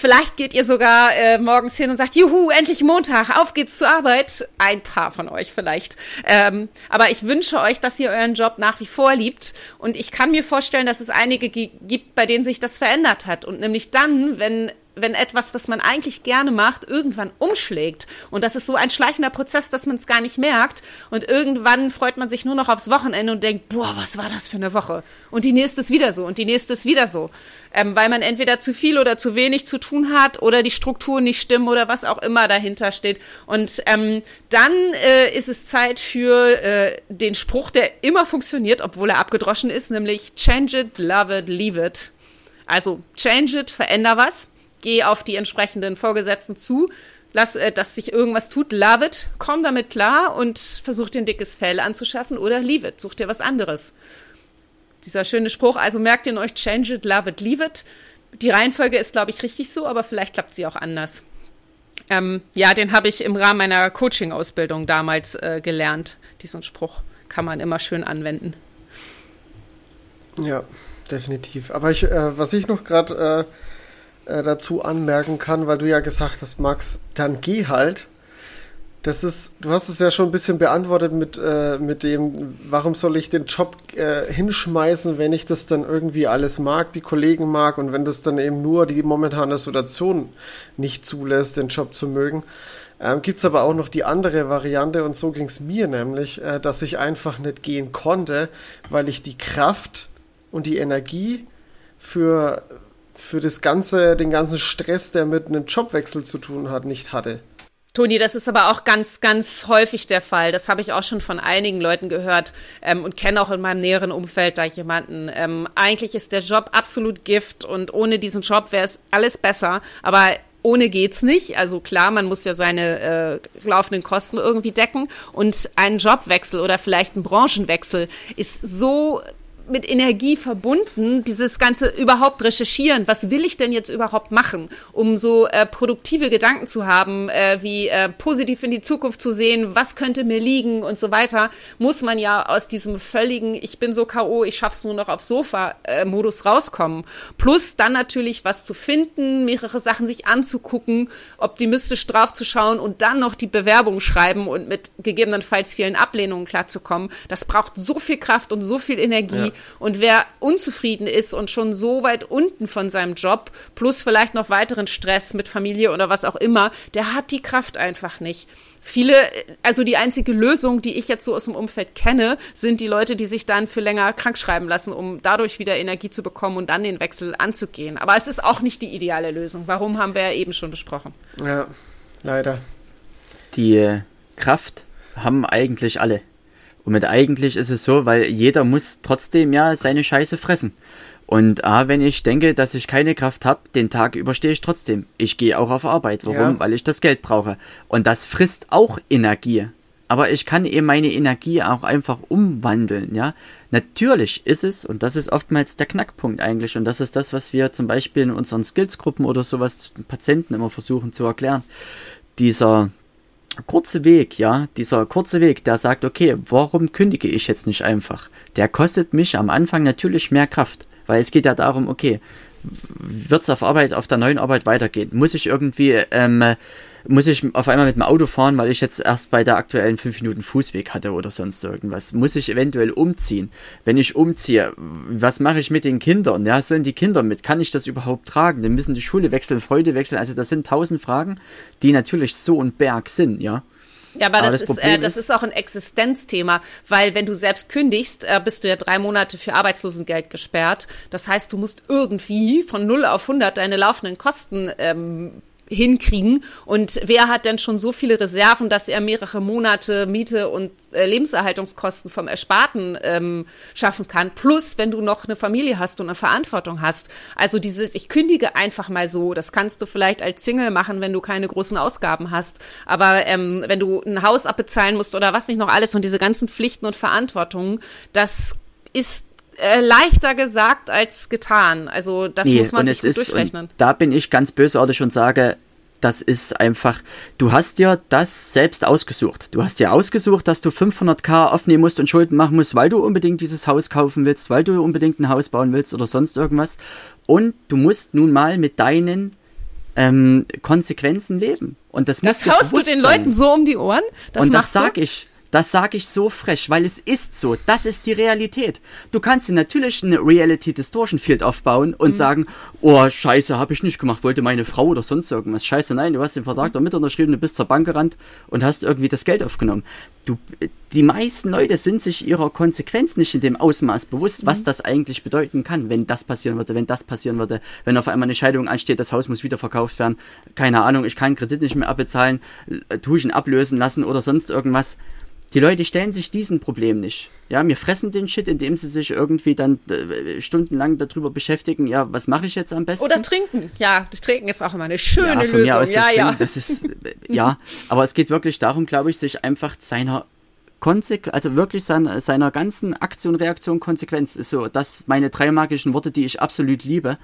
Vielleicht geht ihr sogar äh, morgens hin und sagt, juhu, endlich Montag, auf geht's zur Arbeit. Ein paar von euch vielleicht. Ähm, aber ich wünsche euch, dass ihr euren Job nach wie vor liebt. Und ich kann mir vorstellen, dass es einige gibt, bei denen sich das verändert hat. Und nämlich dann, wenn wenn etwas, was man eigentlich gerne macht, irgendwann umschlägt. Und das ist so ein schleichender Prozess, dass man es gar nicht merkt. Und irgendwann freut man sich nur noch aufs Wochenende und denkt, boah, was war das für eine Woche? Und die nächste ist wieder so und die nächste ist wieder so. Ähm, weil man entweder zu viel oder zu wenig zu tun hat oder die Strukturen nicht stimmen oder was auch immer dahinter steht. Und ähm, dann äh, ist es Zeit für äh, den Spruch, der immer funktioniert, obwohl er abgedroschen ist, nämlich change it, love it, leave it. Also change it, veränder was geh auf die entsprechenden Vorgesetzten zu, lass, äh, dass sich irgendwas tut, love it, komm damit klar und versuch dir ein dickes Fell anzuschaffen oder leave it, such dir was anderes. Dieser schöne Spruch, also merkt ihr euch, change it, love it, leave it. Die Reihenfolge ist, glaube ich, richtig so, aber vielleicht klappt sie auch anders. Ähm, ja, den habe ich im Rahmen meiner Coaching-Ausbildung damals äh, gelernt. Diesen Spruch kann man immer schön anwenden. Ja, definitiv. Aber ich, äh, was ich noch gerade äh, äh, dazu anmerken kann, weil du ja gesagt hast, Max, dann geh halt. Das ist, du hast es ja schon ein bisschen beantwortet mit, äh, mit dem, warum soll ich den Job äh, hinschmeißen, wenn ich das dann irgendwie alles mag, die Kollegen mag und wenn das dann eben nur die momentane Situation nicht zulässt, den Job zu mögen. Ähm, Gibt es aber auch noch die andere Variante und so ging es mir nämlich, äh, dass ich einfach nicht gehen konnte, weil ich die Kraft und die Energie für, für das ganze, den ganzen Stress, der mit einem Jobwechsel zu tun hat, nicht hatte. Toni, das ist aber auch ganz, ganz häufig der Fall. Das habe ich auch schon von einigen Leuten gehört ähm, und kenne auch in meinem näheren Umfeld da jemanden. Ähm, eigentlich ist der Job absolut Gift und ohne diesen Job wäre es alles besser. Aber ohne geht's nicht. Also klar, man muss ja seine äh, laufenden Kosten irgendwie decken. Und ein Jobwechsel oder vielleicht ein Branchenwechsel ist so mit Energie verbunden, dieses ganze überhaupt recherchieren, was will ich denn jetzt überhaupt machen, um so äh, produktive Gedanken zu haben, äh, wie äh, positiv in die Zukunft zu sehen, was könnte mir liegen und so weiter, muss man ja aus diesem völligen, ich bin so K.O., ich schaff's nur noch auf Sofa-Modus rauskommen. Plus dann natürlich was zu finden, mehrere Sachen sich anzugucken, optimistisch draufzuschauen und dann noch die Bewerbung schreiben und mit gegebenenfalls vielen Ablehnungen klarzukommen. Das braucht so viel Kraft und so viel Energie. Ja. Und wer unzufrieden ist und schon so weit unten von seinem Job, plus vielleicht noch weiteren Stress mit Familie oder was auch immer, der hat die Kraft einfach nicht. Viele, also die einzige Lösung, die ich jetzt so aus dem Umfeld kenne, sind die Leute, die sich dann für länger krank schreiben lassen, um dadurch wieder Energie zu bekommen und dann den Wechsel anzugehen. Aber es ist auch nicht die ideale Lösung. Warum haben wir ja eben schon besprochen? Ja, leider. Die Kraft haben eigentlich alle. Und mit eigentlich ist es so, weil jeder muss trotzdem ja seine Scheiße fressen. Und A, wenn ich denke, dass ich keine Kraft habe, den Tag überstehe ich trotzdem. Ich gehe auch auf Arbeit. Warum? Ja. Weil ich das Geld brauche. Und das frisst auch Energie. Aber ich kann eben meine Energie auch einfach umwandeln, ja. Natürlich ist es, und das ist oftmals der Knackpunkt eigentlich, und das ist das, was wir zum Beispiel in unseren Skillsgruppen oder sowas Patienten immer versuchen zu erklären. Dieser kurze Weg, ja, dieser kurze Weg, der sagt, okay, warum kündige ich jetzt nicht einfach? Der kostet mich am Anfang natürlich mehr Kraft, weil es geht ja darum, okay, wird es auf Arbeit, auf der neuen Arbeit weitergehen? Muss ich irgendwie ähm, muss ich auf einmal mit dem Auto fahren, weil ich jetzt erst bei der aktuellen 5 Minuten Fußweg hatte oder sonst irgendwas. Muss ich eventuell umziehen? Wenn ich umziehe, was mache ich mit den Kindern? Ja, sollen die Kinder mit? Kann ich das überhaupt tragen? Dann müssen die Schule wechseln, Freude wechseln. Also das sind tausend Fragen, die natürlich so ein Berg sind, ja. Ja, aber, aber das, das, ist, äh, das ist auch ein Existenzthema, weil wenn du selbst kündigst, äh, bist du ja drei Monate für Arbeitslosengeld gesperrt. Das heißt, du musst irgendwie von 0 auf 100 deine laufenden Kosten ähm, hinkriegen. Und wer hat denn schon so viele Reserven, dass er mehrere Monate Miete und äh, Lebenserhaltungskosten vom Ersparten ähm, schaffen kann? Plus, wenn du noch eine Familie hast und eine Verantwortung hast. Also dieses, ich kündige einfach mal so, das kannst du vielleicht als Single machen, wenn du keine großen Ausgaben hast. Aber ähm, wenn du ein Haus abbezahlen musst oder was nicht noch alles und diese ganzen Pflichten und Verantwortungen, das ist äh, leichter gesagt als getan. Also das nee, muss man sich gut ist, durchrechnen. da bin ich ganz bösartig und sage, das ist einfach, du hast dir das selbst ausgesucht. Du hast dir ausgesucht, dass du 500k aufnehmen musst und Schulden machen musst, weil du unbedingt dieses Haus kaufen willst, weil du unbedingt ein Haus bauen willst oder sonst irgendwas. Und du musst nun mal mit deinen ähm, Konsequenzen leben. Und das, das haust du den sein. Leuten so um die Ohren. Das und das sag ich. Das sage ich so frech, weil es ist so. Das ist die Realität. Du kannst dir natürlich eine Reality Distortion Field aufbauen und mhm. sagen, oh, scheiße, habe ich nicht gemacht, wollte meine Frau oder sonst irgendwas. Scheiße, nein, du hast den Vertrag damit unterschrieben, du bist zur Bank gerannt und hast irgendwie das Geld aufgenommen. Du, die meisten Leute sind sich ihrer Konsequenz nicht in dem Ausmaß bewusst, mhm. was das eigentlich bedeuten kann, wenn das passieren würde, wenn das passieren würde, wenn auf einmal eine Scheidung ansteht, das Haus muss wieder verkauft werden, keine Ahnung, ich kann Kredit nicht mehr abbezahlen, tue ich ihn ablösen lassen oder sonst irgendwas Die Leute stellen sich diesen Problem nicht. Ja, wir fressen den Shit, indem sie sich irgendwie dann äh, stundenlang darüber beschäftigen, ja, was mache ich jetzt am besten? Oder trinken. Ja, das Trinken ist auch immer eine schöne ja, Lösung. Ja, das ja. Trinken, das ist, äh, ja, aber es geht wirklich darum, glaube ich, sich einfach seiner Konsequ also wirklich seiner, seiner ganzen Aktion, Reaktion, Konsequenz ist so, das meine drei magischen Worte, die ich absolut liebe.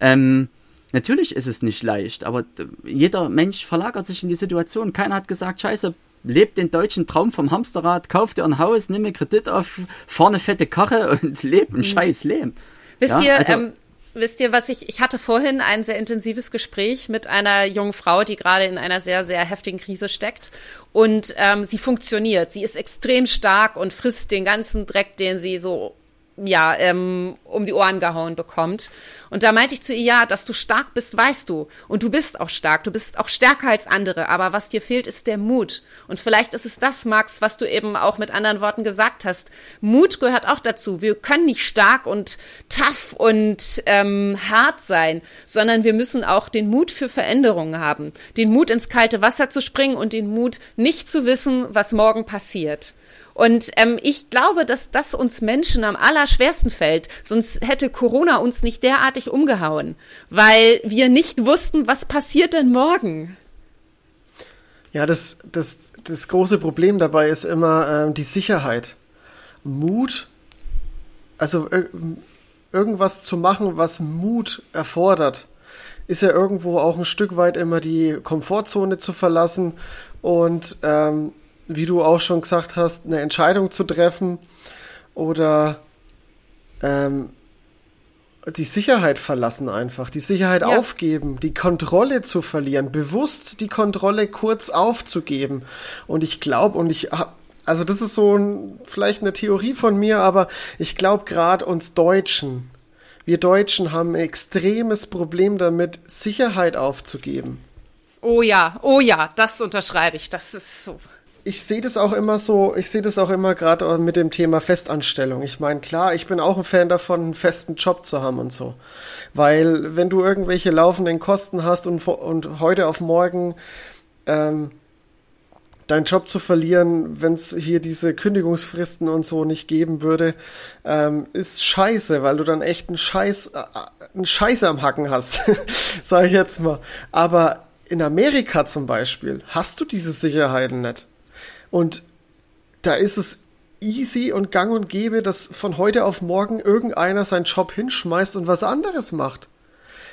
Ähm, natürlich ist es nicht leicht, aber jeder Mensch verlagert sich in die Situation. Keiner hat gesagt, scheiße, lebt den deutschen Traum vom Hamsterrad, kauf dir ein Haus, nimm mir Kredit auf, fahr eine fette Karre und leb ein mhm. scheiß Leben. Wisst ja, ihr, also, ähm, wisst ihr, was ich, ich hatte vorhin ein sehr intensives Gespräch mit einer jungen Frau, die gerade in einer sehr, sehr heftigen Krise steckt. Und ähm, sie funktioniert. Sie ist extrem stark und frisst den ganzen Dreck, den sie so ja, ähm, um die Ohren gehauen bekommt. Und da meinte ich zu ihr, ja, dass du stark bist, weißt du. Und du bist auch stark, du bist auch stärker als andere. Aber was dir fehlt, ist der Mut. Und vielleicht ist es das, Max, was du eben auch mit anderen Worten gesagt hast. Mut gehört auch dazu. Wir können nicht stark und tough und ähm, hart sein, sondern wir müssen auch den Mut für Veränderungen haben. Den Mut ins kalte Wasser zu springen und den Mut, nicht zu wissen, was morgen passiert. Und ähm, ich glaube, dass das uns Menschen am allerschwersten fällt. Sonst hätte Corona uns nicht derartig umgehauen, weil wir nicht wussten, was passiert denn morgen. Ja, das, das, das große Problem dabei ist immer ähm, die Sicherheit. Mut, also äh, irgendwas zu machen, was Mut erfordert, ist ja irgendwo auch ein Stück weit immer die Komfortzone zu verlassen und ähm, wie du auch schon gesagt hast, eine Entscheidung zu treffen oder ähm, die Sicherheit verlassen einfach, die Sicherheit ja. aufgeben, die Kontrolle zu verlieren, bewusst die Kontrolle kurz aufzugeben. Und ich glaube, und ich habe, also das ist so ein, vielleicht eine Theorie von mir, aber ich glaube gerade uns Deutschen, wir Deutschen haben ein extremes Problem damit, Sicherheit aufzugeben. Oh ja, oh ja, das unterschreibe ich. Das ist so ich sehe das auch immer so, ich sehe das auch immer gerade mit dem Thema Festanstellung. Ich meine, klar, ich bin auch ein Fan davon, einen festen Job zu haben und so. Weil wenn du irgendwelche laufenden Kosten hast und, und heute auf morgen ähm, deinen Job zu verlieren, wenn es hier diese Kündigungsfristen und so nicht geben würde, ähm, ist scheiße, weil du dann echt einen Scheiß, äh, einen Scheiß am Hacken hast, sage ich jetzt mal. Aber in Amerika zum Beispiel hast du diese Sicherheiten nicht. Und da ist es easy und gang und gäbe, dass von heute auf morgen irgendeiner seinen Job hinschmeißt und was anderes macht.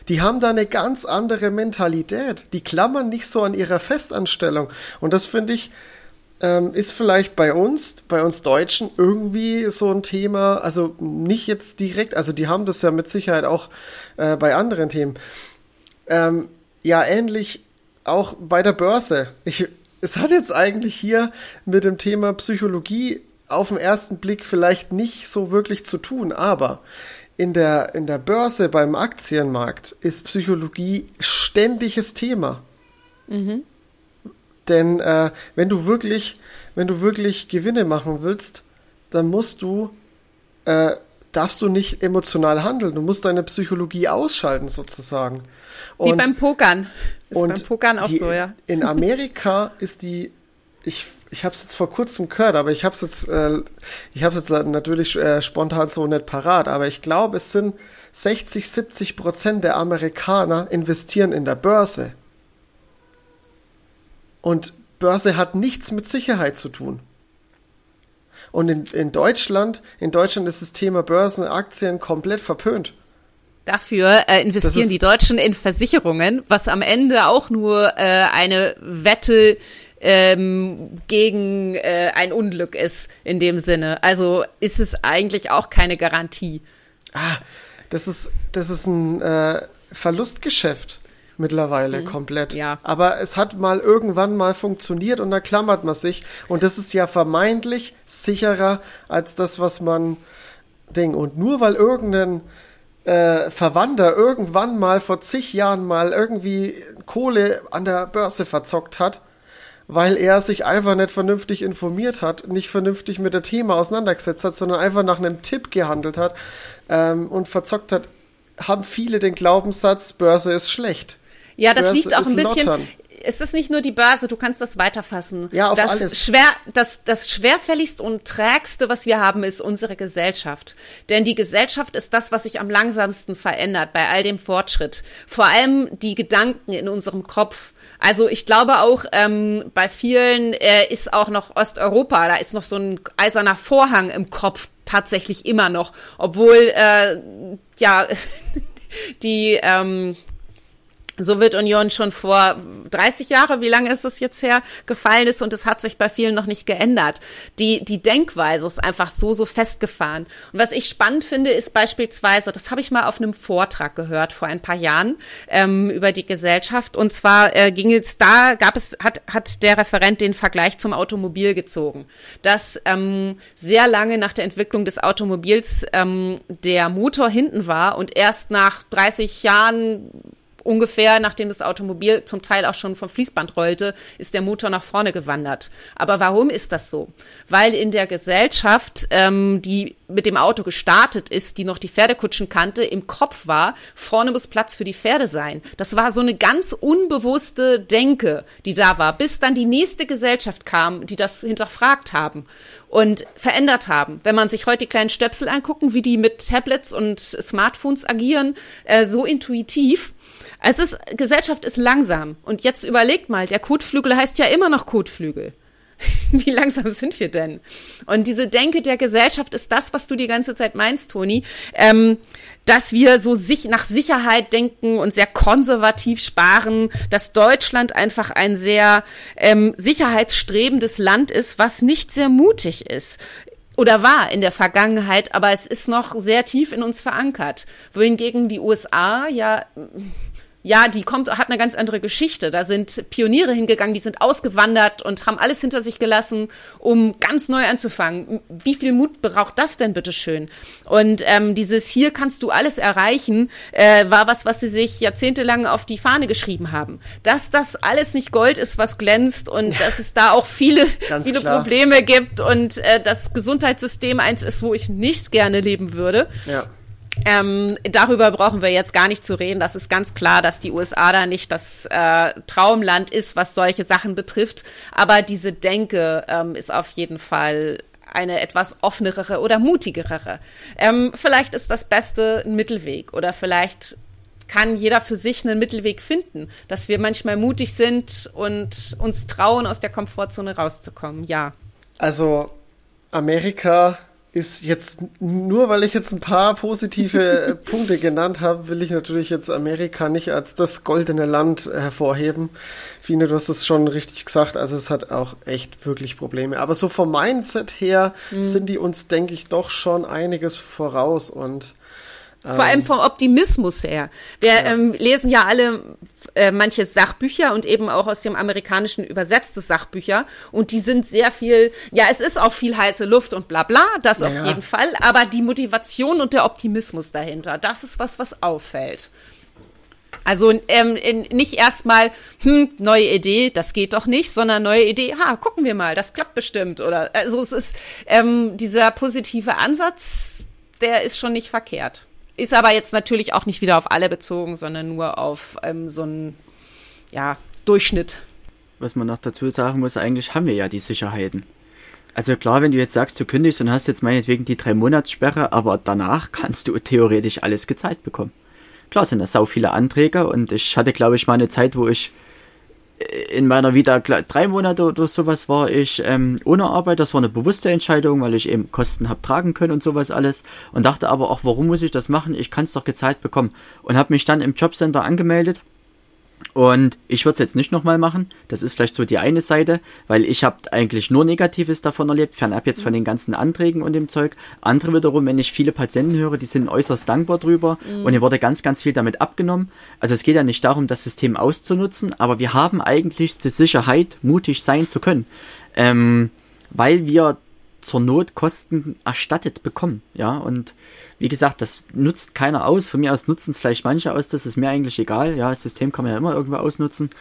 Die haben da eine ganz andere Mentalität. Die klammern nicht so an ihrer Festanstellung. Und das finde ich, ähm, ist vielleicht bei uns, bei uns Deutschen irgendwie so ein Thema, also nicht jetzt direkt, also die haben das ja mit Sicherheit auch äh, bei anderen Themen. Ähm, ja, ähnlich auch bei der Börse. Ich es hat jetzt eigentlich hier mit dem Thema Psychologie auf den ersten Blick vielleicht nicht so wirklich zu tun, aber in der, in der Börse, beim Aktienmarkt ist Psychologie ständiges Thema. Mhm. Denn äh, wenn du wirklich, wenn du wirklich Gewinne machen willst, dann musst du, äh, darfst du nicht emotional handeln. Du musst deine Psychologie ausschalten sozusagen. Und, Wie beim Pokern. Ist beim Pokern auch die, so, ja. In Amerika ist die, ich, ich habe es jetzt vor kurzem gehört, aber ich habe es jetzt, äh, ich habe jetzt natürlich äh, spontan so nicht parat, aber ich glaube, es sind 60, 70 Prozent der Amerikaner investieren in der Börse. Und Börse hat nichts mit Sicherheit zu tun. Und in, in Deutschland, in Deutschland ist das Thema Börsenaktien komplett verpönt. Dafür äh, investieren die Deutschen in Versicherungen, was am Ende auch nur äh, eine Wette ähm, gegen äh, ein Unglück ist in dem Sinne. Also ist es eigentlich auch keine Garantie. Ah, das ist, das ist ein äh, Verlustgeschäft mittlerweile mhm. komplett. Ja. Aber es hat mal irgendwann mal funktioniert und da klammert man sich. Und das ist ja vermeintlich sicherer als das, was man denkt. Und nur weil irgendein äh, Verwandter irgendwann mal vor zig Jahren mal irgendwie Kohle an der Börse verzockt hat, weil er sich einfach nicht vernünftig informiert hat, nicht vernünftig mit dem Thema auseinandergesetzt hat, sondern einfach nach einem Tipp gehandelt hat ähm, und verzockt hat, haben viele den Glaubenssatz, Börse ist schlecht. Ja, das Börse liegt auch ein bisschen. Lottern es ist nicht nur die Börse, du kannst das weiterfassen. Ja, auf das alles. Schwer, das, das schwerfälligste und trägste, was wir haben, ist unsere Gesellschaft. Denn die Gesellschaft ist das, was sich am langsamsten verändert bei all dem Fortschritt. Vor allem die Gedanken in unserem Kopf. Also ich glaube auch, ähm, bei vielen äh, ist auch noch Osteuropa, da ist noch so ein eiserner Vorhang im Kopf tatsächlich immer noch, obwohl äh, ja die ähm, Sowjetunion schon vor 30 Jahre, wie lange ist es jetzt her, gefallen ist und es hat sich bei vielen noch nicht geändert. Die, die Denkweise ist einfach so, so festgefahren. Und was ich spannend finde, ist beispielsweise, das habe ich mal auf einem Vortrag gehört vor ein paar Jahren ähm, über die Gesellschaft. Und zwar äh, ging es da, gab es, hat, hat der Referent den Vergleich zum Automobil gezogen, dass ähm, sehr lange nach der Entwicklung des Automobils ähm, der Motor hinten war und erst nach 30 Jahren ungefähr, nachdem das Automobil zum Teil auch schon vom Fließband rollte, ist der Motor nach vorne gewandert. Aber warum ist das so? Weil in der Gesellschaft, ähm, die mit dem Auto gestartet ist, die noch die Pferdekutschen kannte, im Kopf war, vorne muss Platz für die Pferde sein. Das war so eine ganz unbewusste Denke, die da war, bis dann die nächste Gesellschaft kam, die das hinterfragt haben und verändert haben. Wenn man sich heute die kleinen Stöpsel angucken, wie die mit Tablets und Smartphones agieren, äh, so intuitiv, es ist, Gesellschaft ist langsam. Und jetzt überlegt mal, der Kotflügel heißt ja immer noch Kotflügel. Wie langsam sind wir denn? Und diese Denke der Gesellschaft ist das, was du die ganze Zeit meinst, Toni, ähm, dass wir so sich nach Sicherheit denken und sehr konservativ sparen, dass Deutschland einfach ein sehr ähm, sicherheitsstrebendes Land ist, was nicht sehr mutig ist oder war in der Vergangenheit, aber es ist noch sehr tief in uns verankert. Wohingegen die USA ja ja, die kommt, hat eine ganz andere Geschichte. Da sind Pioniere hingegangen, die sind ausgewandert und haben alles hinter sich gelassen, um ganz neu anzufangen. Wie viel Mut braucht das denn, bitteschön? Und ähm, dieses hier kannst du alles erreichen, äh, war was, was sie sich jahrzehntelang auf die Fahne geschrieben haben. Dass das alles nicht Gold ist, was glänzt und dass es da auch viele, viele klar. Probleme gibt und äh, das Gesundheitssystem eins ist, wo ich nicht gerne leben würde. Ja. Ähm, darüber brauchen wir jetzt gar nicht zu reden. Das ist ganz klar, dass die USA da nicht das äh, Traumland ist, was solche Sachen betrifft. Aber diese Denke ähm, ist auf jeden Fall eine etwas offenere oder mutigere. Ähm, vielleicht ist das Beste ein Mittelweg oder vielleicht kann jeder für sich einen Mittelweg finden, dass wir manchmal mutig sind und uns trauen, aus der Komfortzone rauszukommen. Ja. Also Amerika ist jetzt, nur weil ich jetzt ein paar positive Punkte genannt habe, will ich natürlich jetzt Amerika nicht als das goldene Land hervorheben. Fine, du hast es schon richtig gesagt, also es hat auch echt wirklich Probleme. Aber so vom Mindset her mhm. sind die uns, denke ich, doch schon einiges voraus und vor allem ähm. vom Optimismus her. Wir ja. ähm, lesen ja alle äh, manche Sachbücher und eben auch aus dem Amerikanischen übersetzte Sachbücher. Und die sind sehr viel, ja, es ist auch viel heiße Luft und bla bla, das ja, auf jeden Fall. Aber die Motivation und der Optimismus dahinter, das ist was, was auffällt. Also ähm, nicht erstmal, hm, neue Idee, das geht doch nicht, sondern neue Idee, ha, gucken wir mal, das klappt bestimmt. Oder also es ist ähm, dieser positive Ansatz, der ist schon nicht verkehrt. Ist aber jetzt natürlich auch nicht wieder auf alle bezogen, sondern nur auf ähm, so einen ja, Durchschnitt. Was man noch dazu sagen muss, eigentlich haben wir ja die Sicherheiten. Also klar, wenn du jetzt sagst, du kündigst und hast jetzt meinetwegen die drei Monatssperre, aber danach kannst du theoretisch alles gezahlt bekommen. Klar sind da sau viele Anträge und ich hatte, glaube ich, mal eine Zeit, wo ich in meiner Vita drei Monate oder sowas war ich ähm, ohne Arbeit. Das war eine bewusste Entscheidung, weil ich eben Kosten habe tragen können und sowas alles. Und dachte aber auch, warum muss ich das machen? Ich kann es doch gezahlt bekommen. Und habe mich dann im Jobcenter angemeldet und ich würde es jetzt nicht nochmal machen. Das ist vielleicht so die eine Seite, weil ich habe eigentlich nur Negatives davon erlebt, fernab jetzt von den ganzen Anträgen und dem Zeug. Andere wiederum, wenn ich viele Patienten höre, die sind äußerst dankbar drüber mhm. und hier wurde ganz, ganz viel damit abgenommen. Also es geht ja nicht darum, das System auszunutzen, aber wir haben eigentlich die Sicherheit, mutig sein zu können. Ähm, weil wir zur Not Kosten erstattet bekommen. Ja, und wie gesagt, das nutzt keiner aus. Von mir aus nutzen es vielleicht manche aus, das ist mir eigentlich egal. Ja, das System kann man ja immer irgendwo ausnutzen.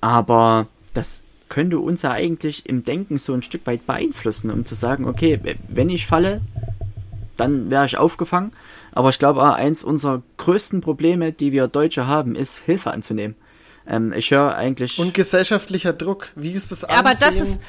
Aber das könnte uns ja eigentlich im Denken so ein Stück weit beeinflussen, um zu sagen, okay, wenn ich falle, dann wäre ich aufgefangen. Aber ich glaube, eins unserer größten Probleme, die wir Deutsche haben, ist Hilfe anzunehmen. Ähm, ich höre eigentlich. Und gesellschaftlicher Druck. Wie ist das Ansehen? Aber das ist,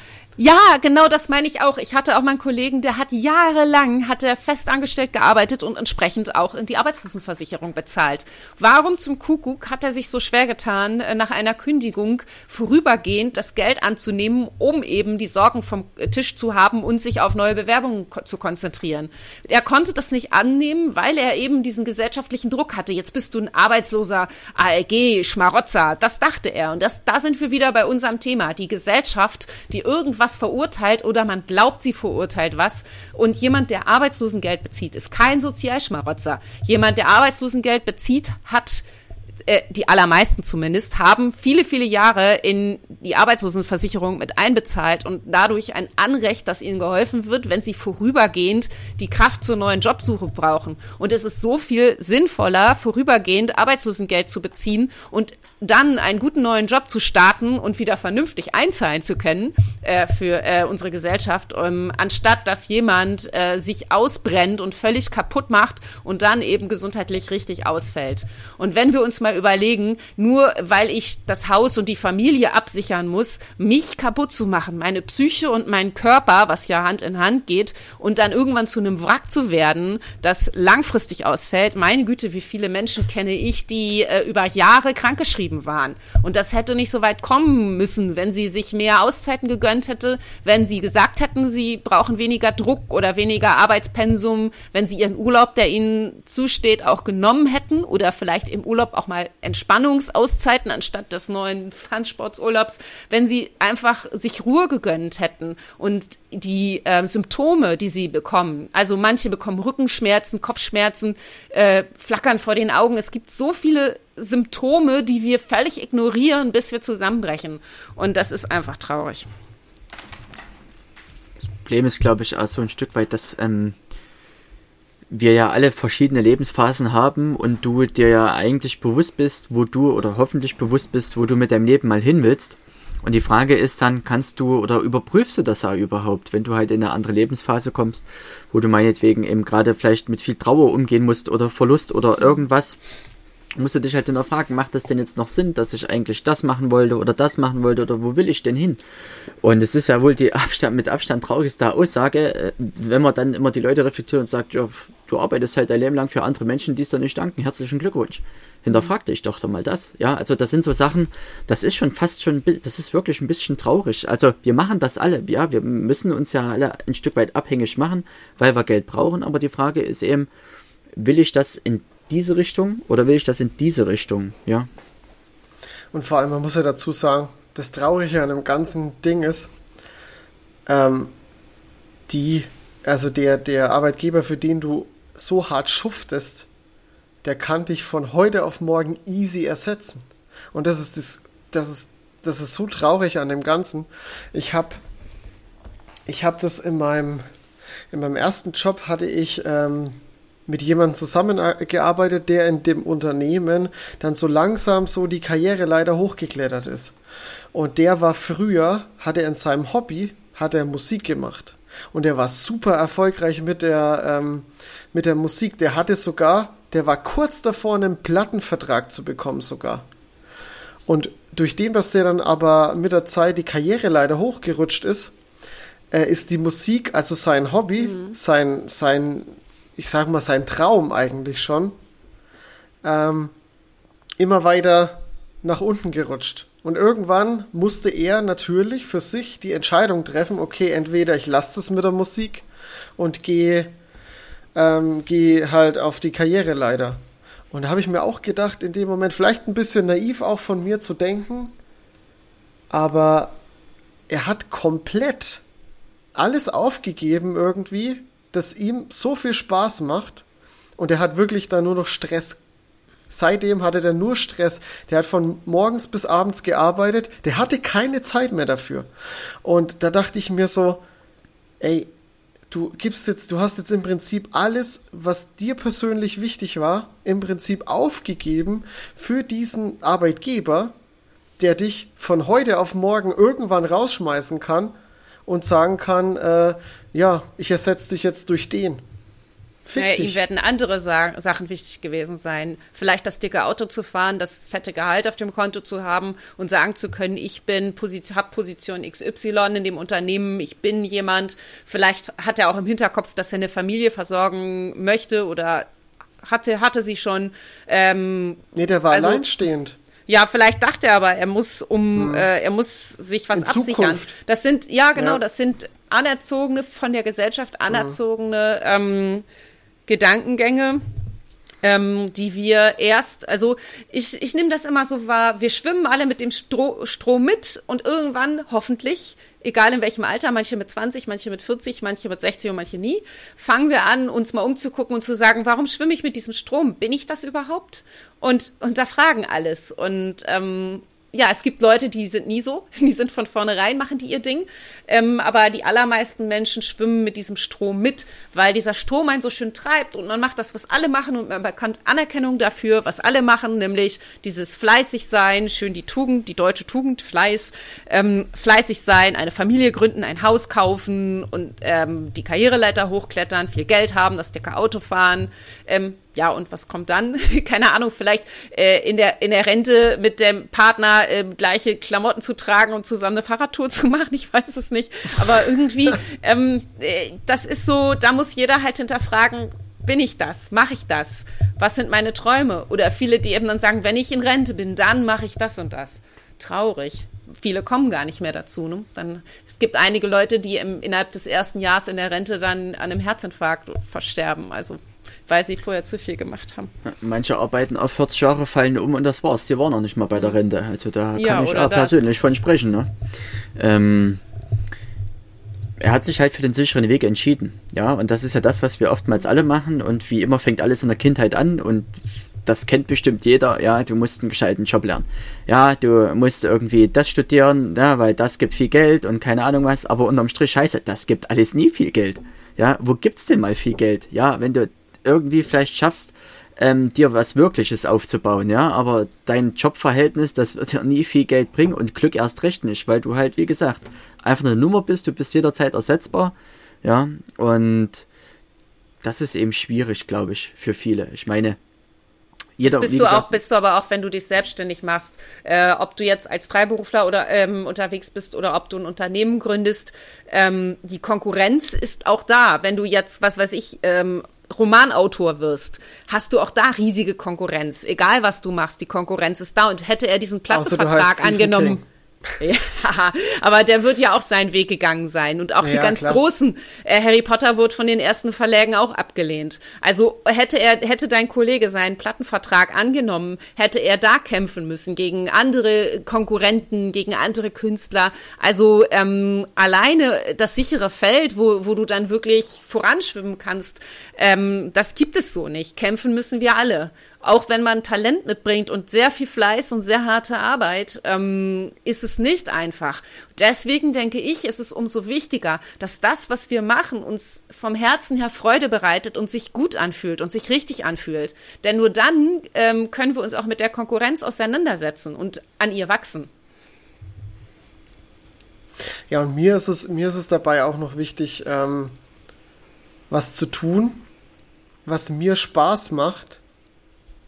ja, genau das meine ich auch. Ich hatte auch mal einen Kollegen, der hat jahrelang, hat er festangestellt gearbeitet und entsprechend auch in die Arbeitslosenversicherung bezahlt. Warum zum Kuckuck hat er sich so schwer getan, äh, nach einer Kündigung vorübergehend das Geld anzunehmen, um eben die Sorgen vom Tisch zu haben und sich auf neue Bewerbungen zu konzentrieren? Er konnte das nicht annehmen, weil er eben diesen gesellschaftlichen Druck hatte. Jetzt bist du ein arbeitsloser ALG-Schmarotzer. Das dachte er. Und das, da sind wir wieder bei unserem Thema. Die Gesellschaft, die irgendwas was verurteilt oder man glaubt, sie verurteilt was. Und jemand, der Arbeitslosengeld bezieht, ist kein Sozialschmarotzer. Jemand, der Arbeitslosengeld bezieht, hat äh, die allermeisten zumindest, haben viele, viele Jahre in die Arbeitslosenversicherung mit einbezahlt und dadurch ein Anrecht, dass ihnen geholfen wird, wenn sie vorübergehend die Kraft zur neuen Jobsuche brauchen. Und es ist so viel sinnvoller, vorübergehend Arbeitslosengeld zu beziehen und dann einen guten neuen Job zu starten und wieder vernünftig einzahlen zu können äh, für äh, unsere Gesellschaft, ähm, anstatt dass jemand äh, sich ausbrennt und völlig kaputt macht und dann eben gesundheitlich richtig ausfällt. Und wenn wir uns mal überlegen, nur weil ich das Haus und die Familie absichern muss, mich kaputt zu machen, meine Psyche und meinen Körper, was ja Hand in Hand geht, und dann irgendwann zu einem Wrack zu werden, das langfristig ausfällt. Meine Güte, wie viele Menschen kenne ich, die äh, über Jahre krankgeschrieben waren. Und das hätte nicht so weit kommen müssen, wenn sie sich mehr Auszeiten gegönnt hätte, wenn sie gesagt hätten, sie brauchen weniger Druck oder weniger Arbeitspensum, wenn sie ihren Urlaub, der ihnen zusteht, auch genommen hätten oder vielleicht im Urlaub auch mal Entspannungsauszeiten anstatt des neuen Fun-Sportsurlaubs, wenn sie einfach sich Ruhe gegönnt hätten und die äh, Symptome, die sie bekommen, also manche bekommen Rückenschmerzen, Kopfschmerzen, äh, flackern vor den Augen. Es gibt so viele Symptome, die wir völlig ignorieren, bis wir zusammenbrechen. Und das ist einfach traurig. Das Problem ist, glaube ich, auch so ein Stück weit, dass ähm, wir ja alle verschiedene Lebensphasen haben und du dir ja eigentlich bewusst bist, wo du oder hoffentlich bewusst bist, wo du mit deinem Leben mal hin willst. Und die Frage ist dann, kannst du oder überprüfst du das ja überhaupt, wenn du halt in eine andere Lebensphase kommst, wo du meinetwegen eben gerade vielleicht mit viel Trauer umgehen musst oder Verlust oder irgendwas, musst du dich halt dann fragen, macht das denn jetzt noch Sinn, dass ich eigentlich das machen wollte oder das machen wollte oder wo will ich denn hin? Und es ist ja wohl die Abstand, mit Abstand traurigste Aussage, äh, wenn man dann immer die Leute reflektiert und sagt, ja, du arbeitest halt dein Leben lang für andere Menschen, die es dann nicht danken. Herzlichen Glückwunsch. Hinterfrag dich doch doch mal das. Ja, also das sind so Sachen, das ist schon fast schon, das ist wirklich ein bisschen traurig. Also wir machen das alle. Ja, wir müssen uns ja alle ein Stück weit abhängig machen, weil wir Geld brauchen. Aber die Frage ist eben, will ich das in diese Richtung oder will ich das in diese Richtung? Ja. Und vor allem, man muss ja dazu sagen, das Traurige an dem ganzen Ding ist, ähm, die, also der, der Arbeitgeber, für den du so hart schuftest, der kann dich von heute auf morgen easy ersetzen. Und das ist das, das ist, das ist so traurig an dem Ganzen. Ich habe ich hab das in meinem, in meinem ersten Job hatte ich ähm, mit jemandem zusammengearbeitet, der in dem Unternehmen dann so langsam so die Karriere leider hochgeklettert ist. Und der war früher, hat er in seinem Hobby, hat er Musik gemacht. Und er war super erfolgreich mit der, ähm, mit der Musik. Der hatte sogar, der war kurz davor, einen Plattenvertrag zu bekommen sogar. Und durch den, dass der dann aber mit der Zeit die Karriere leider hochgerutscht ist, äh, ist die Musik, also sein Hobby, mhm. sein, sein, ich sag mal, sein Traum eigentlich schon, ähm, immer weiter nach unten gerutscht. Und irgendwann musste er natürlich für sich die Entscheidung treffen, okay, entweder ich lasse das mit der Musik und gehe ähm, geh halt auf die Karriere leider. Und da habe ich mir auch gedacht, in dem Moment, vielleicht ein bisschen naiv auch von mir zu denken, aber er hat komplett alles aufgegeben irgendwie das ihm so viel Spaß macht und er hat wirklich da nur noch Stress. Seitdem hatte er nur Stress. Der hat von morgens bis abends gearbeitet. Der hatte keine Zeit mehr dafür. Und da dachte ich mir so, ey, du gibst jetzt, du hast jetzt im Prinzip alles, was dir persönlich wichtig war, im Prinzip aufgegeben für diesen Arbeitgeber, der dich von heute auf morgen irgendwann rausschmeißen kann und sagen kann, äh, ja, ich ersetze dich jetzt durch den. Fick naja, ihm werden andere Sa Sachen wichtig gewesen sein. Vielleicht das dicke Auto zu fahren, das fette Gehalt auf dem Konto zu haben und sagen zu können, ich bin Position, hab Position XY in dem Unternehmen, ich bin jemand. Vielleicht hat er auch im Hinterkopf, dass er eine Familie versorgen möchte oder hatte, hatte sie schon. Ähm, nee, der war also, alleinstehend. Ja, vielleicht dachte er aber, er muss um, hm. äh, er muss sich was in absichern. Zukunft. Das sind, ja genau, ja. das sind anerzogene, von der Gesellschaft anerzogene ähm, Gedankengänge, ähm, die wir erst, also ich, ich nehme das immer so wahr, wir schwimmen alle mit dem Stro Strom mit und irgendwann hoffentlich, egal in welchem Alter, manche mit 20, manche mit 40, manche mit 60 und manche nie, fangen wir an, uns mal umzugucken und zu sagen, warum schwimme ich mit diesem Strom? Bin ich das überhaupt? Und, und da fragen alles. Und ähm, ja, es gibt Leute, die sind nie so, die sind von vornherein, machen die ihr Ding. Ähm, aber die allermeisten Menschen schwimmen mit diesem Strom mit, weil dieser Strom einen so schön treibt und man macht das, was alle machen und man bekommt Anerkennung dafür, was alle machen, nämlich dieses fleißig sein, schön die Tugend, die deutsche Tugend, Fleiß, ähm, fleißig sein, eine Familie gründen, ein Haus kaufen und ähm, die Karriereleiter hochklettern, viel Geld haben, das dicke Auto fahren. Ja, und was kommt dann? Keine Ahnung, vielleicht äh, in, der, in der Rente mit dem Partner äh, gleiche Klamotten zu tragen und zusammen eine Fahrradtour zu machen, ich weiß es nicht. Aber irgendwie, ähm, äh, das ist so, da muss jeder halt hinterfragen, bin ich das? Mache ich das? Was sind meine Träume? Oder viele, die eben dann sagen, wenn ich in Rente bin, dann mache ich das und das. Traurig. Viele kommen gar nicht mehr dazu. Ne? Dann, es gibt einige Leute, die im, innerhalb des ersten Jahres in der Rente dann an einem Herzinfarkt versterben. Also weil sie vorher zu viel gemacht haben. Manche arbeiten auf 40 Jahre, fallen um und das war's. Sie waren noch nicht mal bei der Rente. Also da ja, kann ich auch persönlich von sprechen. Ne? Ähm, er hat sich halt für den sicheren Weg entschieden. Ja, und das ist ja das, was wir oftmals alle machen. Und wie immer fängt alles in der Kindheit an und das kennt bestimmt jeder, ja, du musst einen gescheiten Job lernen. Ja, du musst irgendwie das studieren, ja, weil das gibt viel Geld und keine Ahnung was, aber unterm Strich scheiße, das gibt alles nie viel Geld. Ja, wo gibt's denn mal viel Geld? Ja, wenn du irgendwie vielleicht schaffst, ähm, dir was Wirkliches aufzubauen, ja, aber dein Jobverhältnis, das wird dir nie viel Geld bringen und Glück erst recht nicht, weil du halt, wie gesagt, einfach eine Nummer bist, du bist jederzeit ersetzbar, ja, und das ist eben schwierig, glaube ich, für viele. Ich meine, jeder, bist du gesagt, auch, bist du aber auch, wenn du dich selbstständig machst, äh, ob du jetzt als Freiberufler oder ähm, unterwegs bist oder ob du ein Unternehmen gründest, ähm, die Konkurrenz ist auch da. Wenn du jetzt, was weiß ich, ähm, Romanautor wirst, hast du auch da riesige Konkurrenz. Egal was du machst, die Konkurrenz ist da. Und hätte er diesen Plattenvertrag angenommen. Ja, aber der wird ja auch seinen Weg gegangen sein. Und auch ja, die ganz klar. großen. Äh, Harry Potter wurde von den ersten Verlägen auch abgelehnt. Also hätte er, hätte dein Kollege seinen Plattenvertrag angenommen, hätte er da kämpfen müssen gegen andere Konkurrenten, gegen andere Künstler. Also ähm, alleine das sichere Feld, wo, wo du dann wirklich voranschwimmen kannst, ähm, das gibt es so nicht. Kämpfen müssen wir alle auch wenn man Talent mitbringt und sehr viel Fleiß und sehr harte Arbeit, ähm, ist es nicht einfach. Deswegen denke ich, ist es umso wichtiger, dass das, was wir machen, uns vom Herzen her Freude bereitet und sich gut anfühlt und sich richtig anfühlt. Denn nur dann ähm, können wir uns auch mit der Konkurrenz auseinandersetzen und an ihr wachsen. Ja, und mir ist es, mir ist es dabei auch noch wichtig, ähm, was zu tun, was mir Spaß macht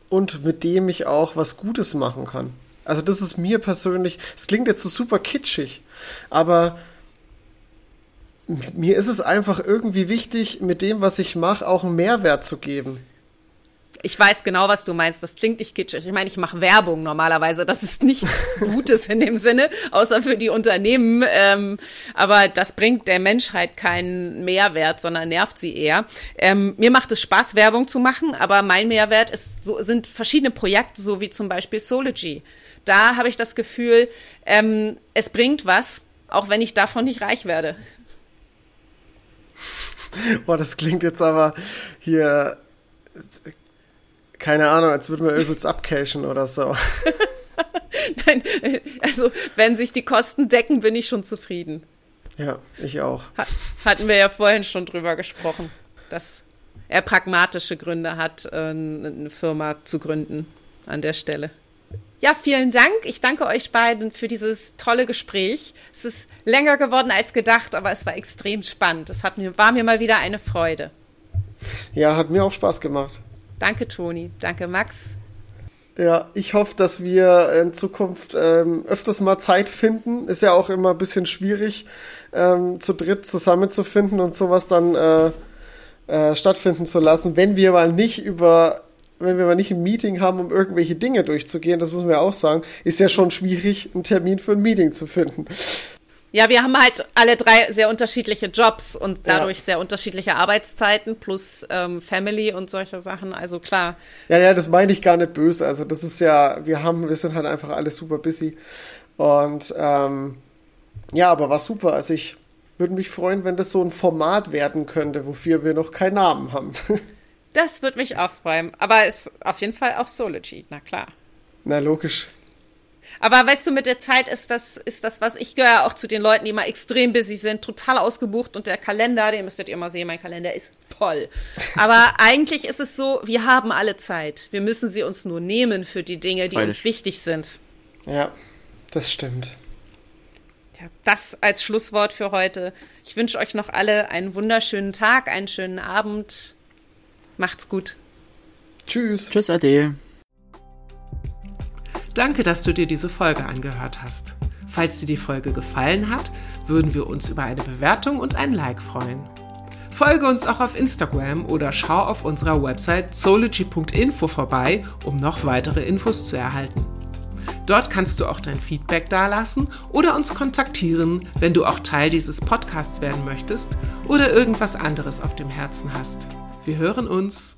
und mit dem ich auch was Gutes machen kann. Also das ist mir persönlich, es klingt jetzt so super kitschig, aber mir ist es einfach irgendwie wichtig, mit dem, was ich mache, auch einen Mehrwert zu geben ich weiß genau, was du meinst. Das klingt nicht kitschig. Ich meine, ich mache Werbung normalerweise. Das ist nichts Gutes in dem Sinne, außer für die Unternehmen. Ähm, aber das bringt der Menschheit keinen Mehrwert, sondern nervt sie eher. Ähm, mir macht es Spaß, Werbung zu machen, aber mein Mehrwert ist so, sind verschiedene Projekte, so wie zum Beispiel Sology. Da habe ich das Gefühl, ähm, es bringt was, auch wenn ich davon nicht reich werde. Boah, das klingt jetzt aber hier keine Ahnung, als würde man irgendwas abcashen oder so. Nein, also wenn sich die Kosten decken, bin ich schon zufrieden. Ja, ich auch. hatten wir ja vorhin schon drüber gesprochen, dass er pragmatische Gründe hat, äh, eine Firma zu gründen an der Stelle. Ja, vielen Dank. Ich danke euch beiden für dieses tolle Gespräch. Es ist länger geworden als gedacht, aber es war extrem spannend. Es hat mir, war mir mal wieder eine Freude. Ja, hat mir auch Spaß gemacht. Danke, Toni. Danke, Max. Ja, ich hoffe, dass wir in Zukunft ähm, öfters mal Zeit finden. Ist ja auch immer ein bisschen schwierig, ähm, zu dritt zusammenzufinden und sowas dann äh, äh, stattfinden zu lassen. Wenn wir mal nicht über, wenn wir mal nicht ein Meeting haben, um irgendwelche Dinge durchzugehen, das muss man ja auch sagen, ist ja schon schwierig, einen Termin für ein Meeting zu finden. Ja, wir haben halt alle drei sehr unterschiedliche Jobs und dadurch ja. sehr unterschiedliche Arbeitszeiten plus ähm, Family und solche Sachen. Also klar. Ja, ja, das meine ich gar nicht böse. Also das ist ja, wir haben, wir sind halt einfach alle super busy. Und ähm, ja, aber war super. Also ich würde mich freuen, wenn das so ein Format werden könnte, wofür wir noch keinen Namen haben. das würde mich auch freuen. Aber es ist auf jeden Fall auch Sology, na klar. Na, logisch. Aber weißt du, mit der Zeit ist das, ist das was, ich gehöre auch zu den Leuten, die immer extrem busy sind, total ausgebucht und der Kalender, den müsstet ihr mal sehen, mein Kalender ist voll. Aber eigentlich ist es so, wir haben alle Zeit. Wir müssen sie uns nur nehmen für die Dinge, die Freilich. uns wichtig sind. Ja, das stimmt. Ja, das als Schlusswort für heute. Ich wünsche euch noch alle einen wunderschönen Tag, einen schönen Abend. Macht's gut. Tschüss. Tschüss, Ade. Danke, dass du dir diese Folge angehört hast. Falls dir die Folge gefallen hat, würden wir uns über eine Bewertung und ein Like freuen. Folge uns auch auf Instagram oder schau auf unserer Website zoology.info vorbei, um noch weitere Infos zu erhalten. Dort kannst du auch dein Feedback dalassen oder uns kontaktieren, wenn du auch Teil dieses Podcasts werden möchtest oder irgendwas anderes auf dem Herzen hast. Wir hören uns.